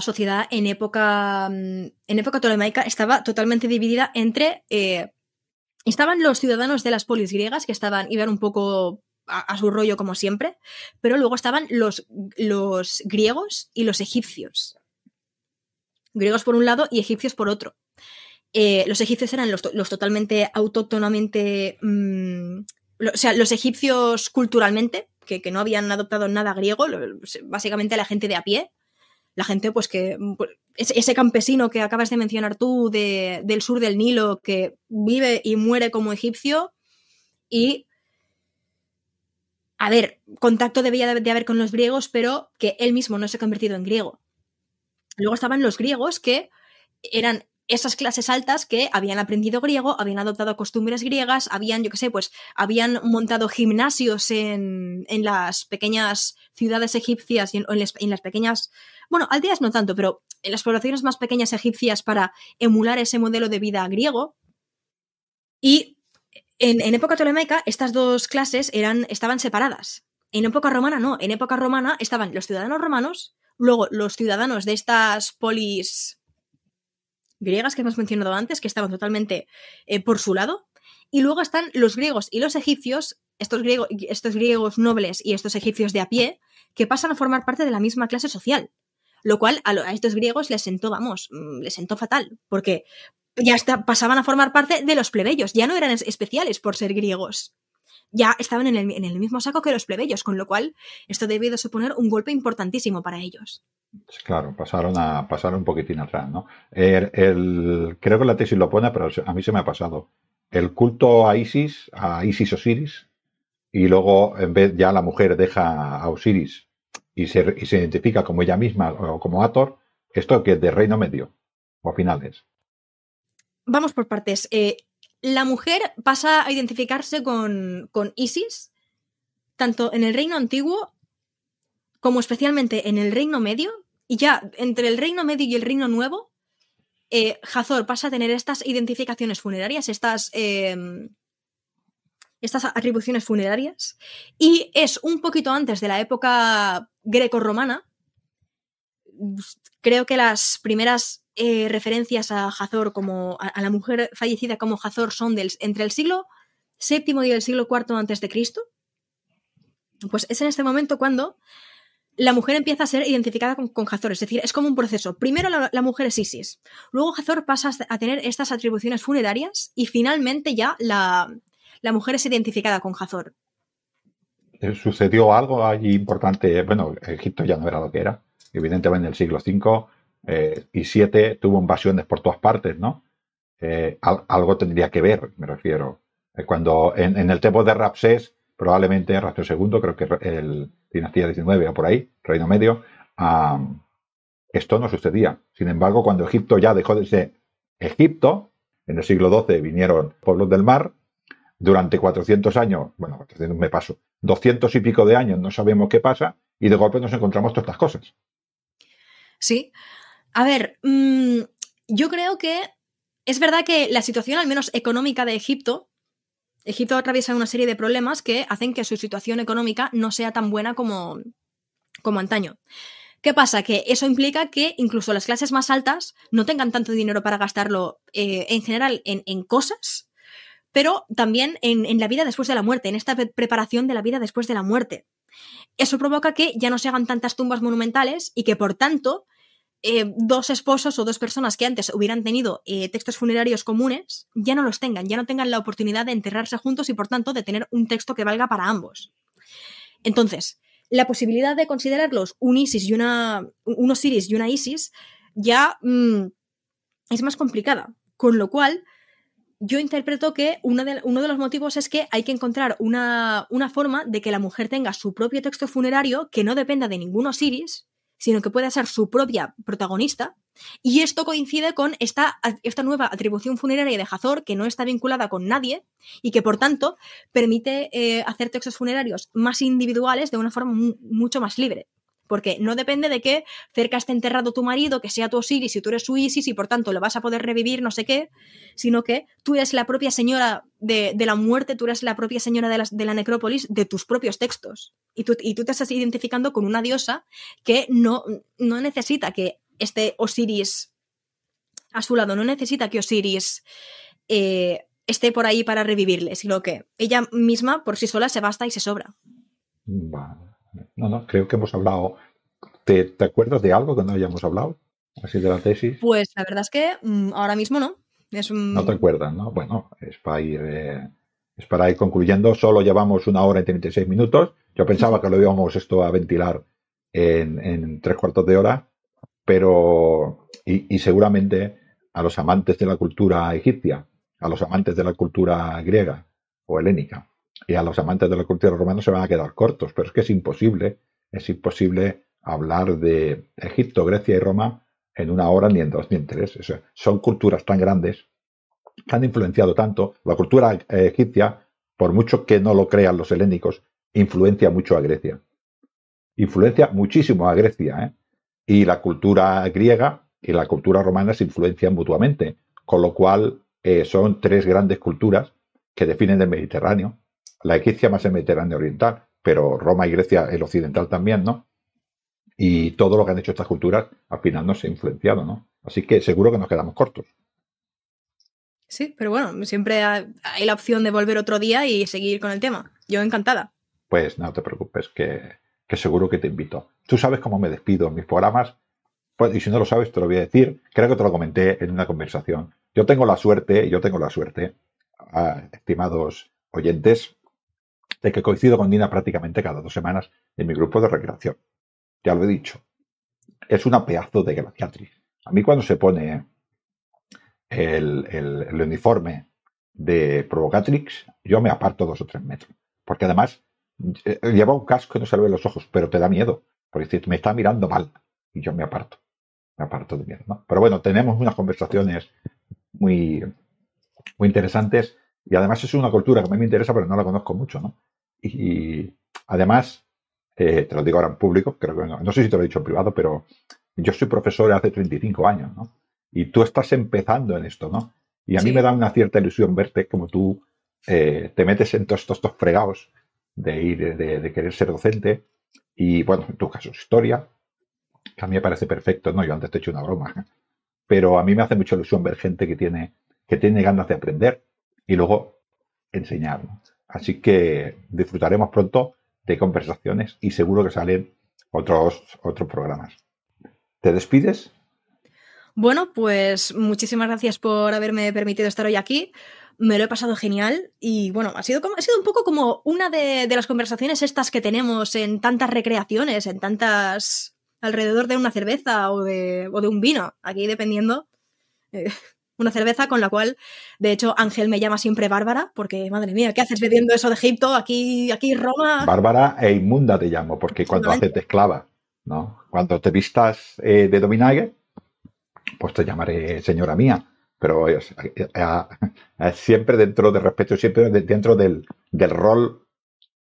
sociedad en época, mm, en época tolemaica estaba totalmente dividida entre... Eh, estaban los ciudadanos de las polis griegas, que estaban, iban un poco a, su rollo como siempre, pero luego estaban los, los griegos y los egipcios. Griegos por un lado y egipcios por otro. Eh, los egipcios eran los, totalmente autóctonamente. Mm, o sea, los egipcios culturalmente, que, no habían adoptado nada griego, básicamente la gente de a pie. La gente, pues que. Pues, ese, campesino que acabas de mencionar tú del sur del Nilo, que vive y muere como egipcio. Y. A ver, contacto debía de haber con los griegos, pero que él mismo no se ha convertido en griego. Luego estaban los griegos que eran esas clases altas que habían aprendido griego, habían adoptado costumbres griegas, habían, yo qué sé, pues habían montado gimnasios en, las pequeñas ciudades egipcias y en, las, pequeñas, bueno, aldeas no tanto, pero en las poblaciones más pequeñas egipcias para emular ese modelo de vida griego. Y en, en época tolemaica estas dos clases eran, estaban separadas. En época romana no, en época romana estaban los ciudadanos romanos, luego los ciudadanos de estas polis griegas que hemos mencionado antes, que estaban totalmente eh, por su lado. Y luego están los griegos y los egipcios, estos, griegos, estos griegos nobles y estos egipcios de a pie, que pasan a formar parte de la misma clase social. Lo cual a, estos griegos les sentó, vamos, mm, les sentó fatal, porque ya pasaban a formar parte de los plebeyos, ya no eran especiales por ser griegos. Ya estaban en el, en el mismo saco que los plebeyos, con lo cual esto debió de suponer un golpe importantísimo para ellos. Claro, pasaron a pasar un poquitín atrás, ¿no? El, creo que la tesis lo pone, pero a mí se me ha pasado. El culto a Isis, a Isis Osiris, y luego en vez ya la mujer deja a Osiris y se, y se identifica como ella misma o como Ator, esto que es de reino medio o finales. Vamos por partes. Eh, la mujer pasa a identificarse con, con Isis, tanto en el reino antiguo como especialmente en el Reino Medio, y ya entre el Reino Medio y el Reino Nuevo, eh, Hazor pasa a tener estas identificaciones funerarias, estas, em, estas atribuciones funerarias, y es un poquito antes de la época greco-romana. Creo que las primeras eh, referencias a Hazor como a, la mujer fallecida como Hazor son del, entre el siglo VII y el siglo IV antes de Cristo. Pues es en este momento cuando la mujer empieza a ser identificada con, con Hazor. Es decir, es como un proceso. Primero la, mujer es Isis. Luego Hazor pasa a tener estas atribuciones funerarias y finalmente ya la, mujer es identificada con Hazor. Eh, ¿Sucedió algo allí importante? Bueno, Egipto ya no era lo que era. Evidentemente en el siglo V eh, y VII tuvo invasiones por todas partes, ¿no? Eh, algo tendría que ver, me refiero. cuando en, el tiempo de Rapsés probablemente Rastro II, creo que el dinastía 19 o por ahí, Reino Medio, esto no sucedía. Sin embargo, cuando Egipto ya dejó de ser Egipto, en el siglo XII vinieron pueblos del mar, durante 400 años, bueno, 400 me paso, 200 y pico de años no sabemos qué pasa y de golpe nos encontramos todas estas cosas. Sí. A ver, mm, yo creo que es verdad que la situación, al menos económica de Egipto, Egipto atraviesa una serie de problemas que hacen que su situación económica no sea tan buena como, como antaño. ¿Qué pasa? Que eso implica que incluso las clases más altas no tengan tanto dinero para gastarlo eh, en general en, cosas, pero también en, en, la vida después de la muerte, en esta preparación de la vida después de la muerte. Eso provoca que ya no se hagan tantas tumbas monumentales y que por tanto eh, dos esposos o dos personas que antes hubieran tenido eh, textos funerarios comunes ya no los tengan, ya no tengan la oportunidad de enterrarse juntos y por tanto de tener un texto que valga para ambos. Entonces, la posibilidad de considerarlos un Isis y una, un Osiris y una Isis ya mm, es más complicada. Con lo cual, yo interpreto que uno de, uno de, los motivos es que hay que encontrar una, una, forma de que la mujer tenga su propio texto funerario que no dependa de ningún Osiris, sino que pueda ser su propia protagonista. Y esto coincide con esta, esta nueva atribución funeraria de Hazor, que no está vinculada con nadie y que, por tanto, permite eh, hacer textos funerarios más individuales de una forma mucho más libre porque no depende de que cerca esté enterrado tu marido, que sea tu Osiris y tú eres su Isis y por tanto lo vas a poder revivir, no sé qué, sino que tú eres la propia señora de, la muerte, tú eres la propia señora de la, necrópolis de tus propios textos. Y tú, te estás identificando con una diosa que no, no necesita que este Osiris a su lado, no necesita que Osiris eh, esté por ahí para revivirle, sino que ella misma por sí sola se basta y se sobra. No, no, creo que hemos hablado. ¿Te, acuerdas de algo que no hayamos hablado? Así de la tesis. Pues la verdad es que mm, ahora mismo no. No te acuerdas, ¿no? Bueno, es para ir. Eh, es para ir concluyendo. Solo llevamos una hora y 36 minutos. Yo pensaba que lo íbamos esto a ventilar en, tres cuartos de hora, pero. Y, y seguramente a los amantes de la cultura egipcia, a los amantes de la cultura griega o helénica, y a los amantes de la cultura romana se van a quedar cortos, pero es que es imposible, es imposible hablar de Egipto, Grecia y Roma en una hora, ni en dos, ni en tres. son culturas tan grandes han influenciado tanto. La cultura egipcia, por mucho que no lo crean los helénicos, influencia mucho a Grecia. Influencia muchísimo a Grecia. ¿eh? Y la cultura griega y la cultura romana se influencian mutuamente, con lo cual eh, son tres grandes culturas que definen el Mediterráneo la egipcia más el Mediterráneo oriental, pero Roma y Grecia el occidental también, ¿no? Y todo lo que han hecho estas culturas al final nos ha influenciado, ¿no? Así que seguro que nos quedamos cortos. Sí, pero bueno, siempre hay la opción de volver otro día y seguir con el tema. Yo encantada. Pues no te preocupes, que, seguro que te invito. Tú sabes cómo me despido en mis programas, pues, y si no lo sabes, te lo voy a decir. Creo que te lo comenté en una conversación. Yo tengo la suerte, yo tengo la suerte, ah, estimados oyentes, de que coincido con Dina prácticamente cada dos semanas en mi grupo de recreación. Ya lo he dicho. Es una pedazo de glaciatrix. A mí cuando se pone el, uniforme de Provocatrix, yo me aparto dos o tres metros. Porque además eh, lleva un casco y no se le ven los ojos, pero te da miedo. Porque me está mirando mal y yo me aparto. Me aparto de miedo. Pero bueno, tenemos unas conversaciones muy, muy interesantes y además es una cultura que a mí me interesa, pero no la conozco mucho, ¿no? Y además, eh, te lo digo ahora en público, creo que no, sé si te lo he dicho en privado, pero yo soy profesor hace 35 años, ¿no? Y tú estás empezando en esto, ¿no? Y a mí me da una cierta ilusión verte como tú eh, te metes en todos estos, fregados de ir, de, querer ser docente. Y bueno, en tu caso, historia, que a mí me parece perfecto, ¿no? Yo antes te he hecho una broma, ¿eh? pero a mí me hace mucha ilusión ver gente que tiene, que tiene ganas de aprender y luego enseñar. ¿no? Así que disfrutaremos pronto de conversaciones y seguro que salen otros, otros programas. ¿Te despides? Bueno, pues muchísimas gracias por haberme permitido estar hoy aquí. Me lo he pasado genial y bueno, ha sido, ha sido un poco como una de, las conversaciones estas que tenemos en tantas recreaciones, en tantas alrededor de una cerveza o de, o de un vino, aquí dependiendo. Eh, una cerveza con la cual, de hecho, Ángel me llama siempre Bárbara, porque, madre mía, ¿qué haces bebiendo eso de Egipto? Aquí, aquí Roma. Bárbara e inmunda te llamo, porque cuando haces de esclava, ¿no? Cuando te vistas eh, de dominague, pues te llamaré señora mía. Pero es, siempre dentro de respeto, siempre dentro del, del rol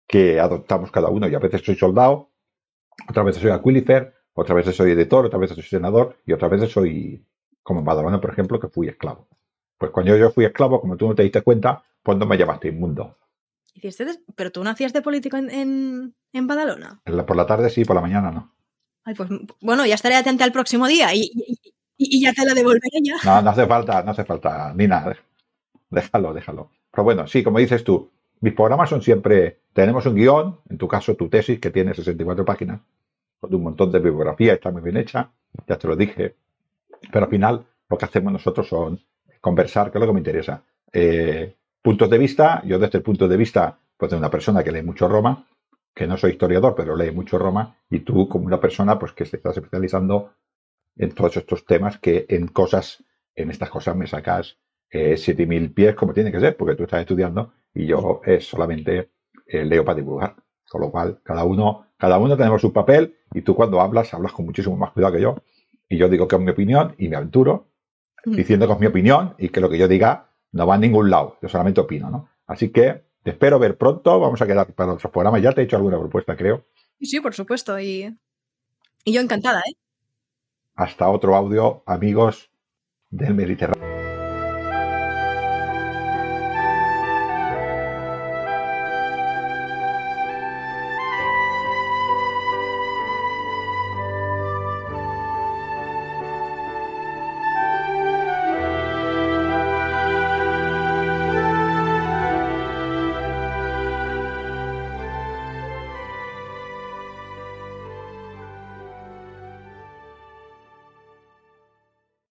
que adoptamos cada uno. Y a veces soy soldado, otras veces soy aquilifer, otras veces soy editor, otras veces soy senador y otras veces soy como en Badalona, por ejemplo, que fui esclavo. Pues cuando yo fui esclavo, como tú no te diste cuenta, pues no me llamaste inmundo. ¿Pero tú no hacías de político en, en, Badalona? por la tarde sí, por la mañana no. Ay, pues bueno, ya estaré atenta al próximo día y, y, ya te la devolveré ya. No, no hace falta, no hace falta, ni nada. Déjalo, déjalo. Pero bueno, sí, como dices tú, mis programas son siempre, tenemos un guion, en tu caso tu tesis, que tiene 64 páginas, con un montón de bibliografía, está muy bien hecha, ya te lo dije, pero al final lo que hacemos nosotros son conversar, que es lo que me interesa. Eh, puntos de vista, yo desde el punto de vista pues, de una persona que lee mucho Roma, que no soy historiador, pero lee mucho Roma, y tú como una persona pues, que se estás especializando en todos estos temas que en cosas, en estas cosas me sacas eh, 7.000 pies como tiene que ser, porque tú estás estudiando y yo es solamente eh, leo para dibujar. Con lo cual, cada uno, cada uno tenemos su papel y tú cuando hablas, hablas con muchísimo más cuidado que yo. Y yo digo que es mi opinión y me aventuro diciendo que es mi opinión y que lo que yo diga no va a ningún lado. Yo solamente opino, ¿no? Así que te espero ver pronto. Vamos a quedar para otros programas. Ya te he hecho alguna propuesta, creo. Sí, por supuesto. Y, y yo encantada, ¿eh? Hasta otro audio, amigos del Mediterráneo.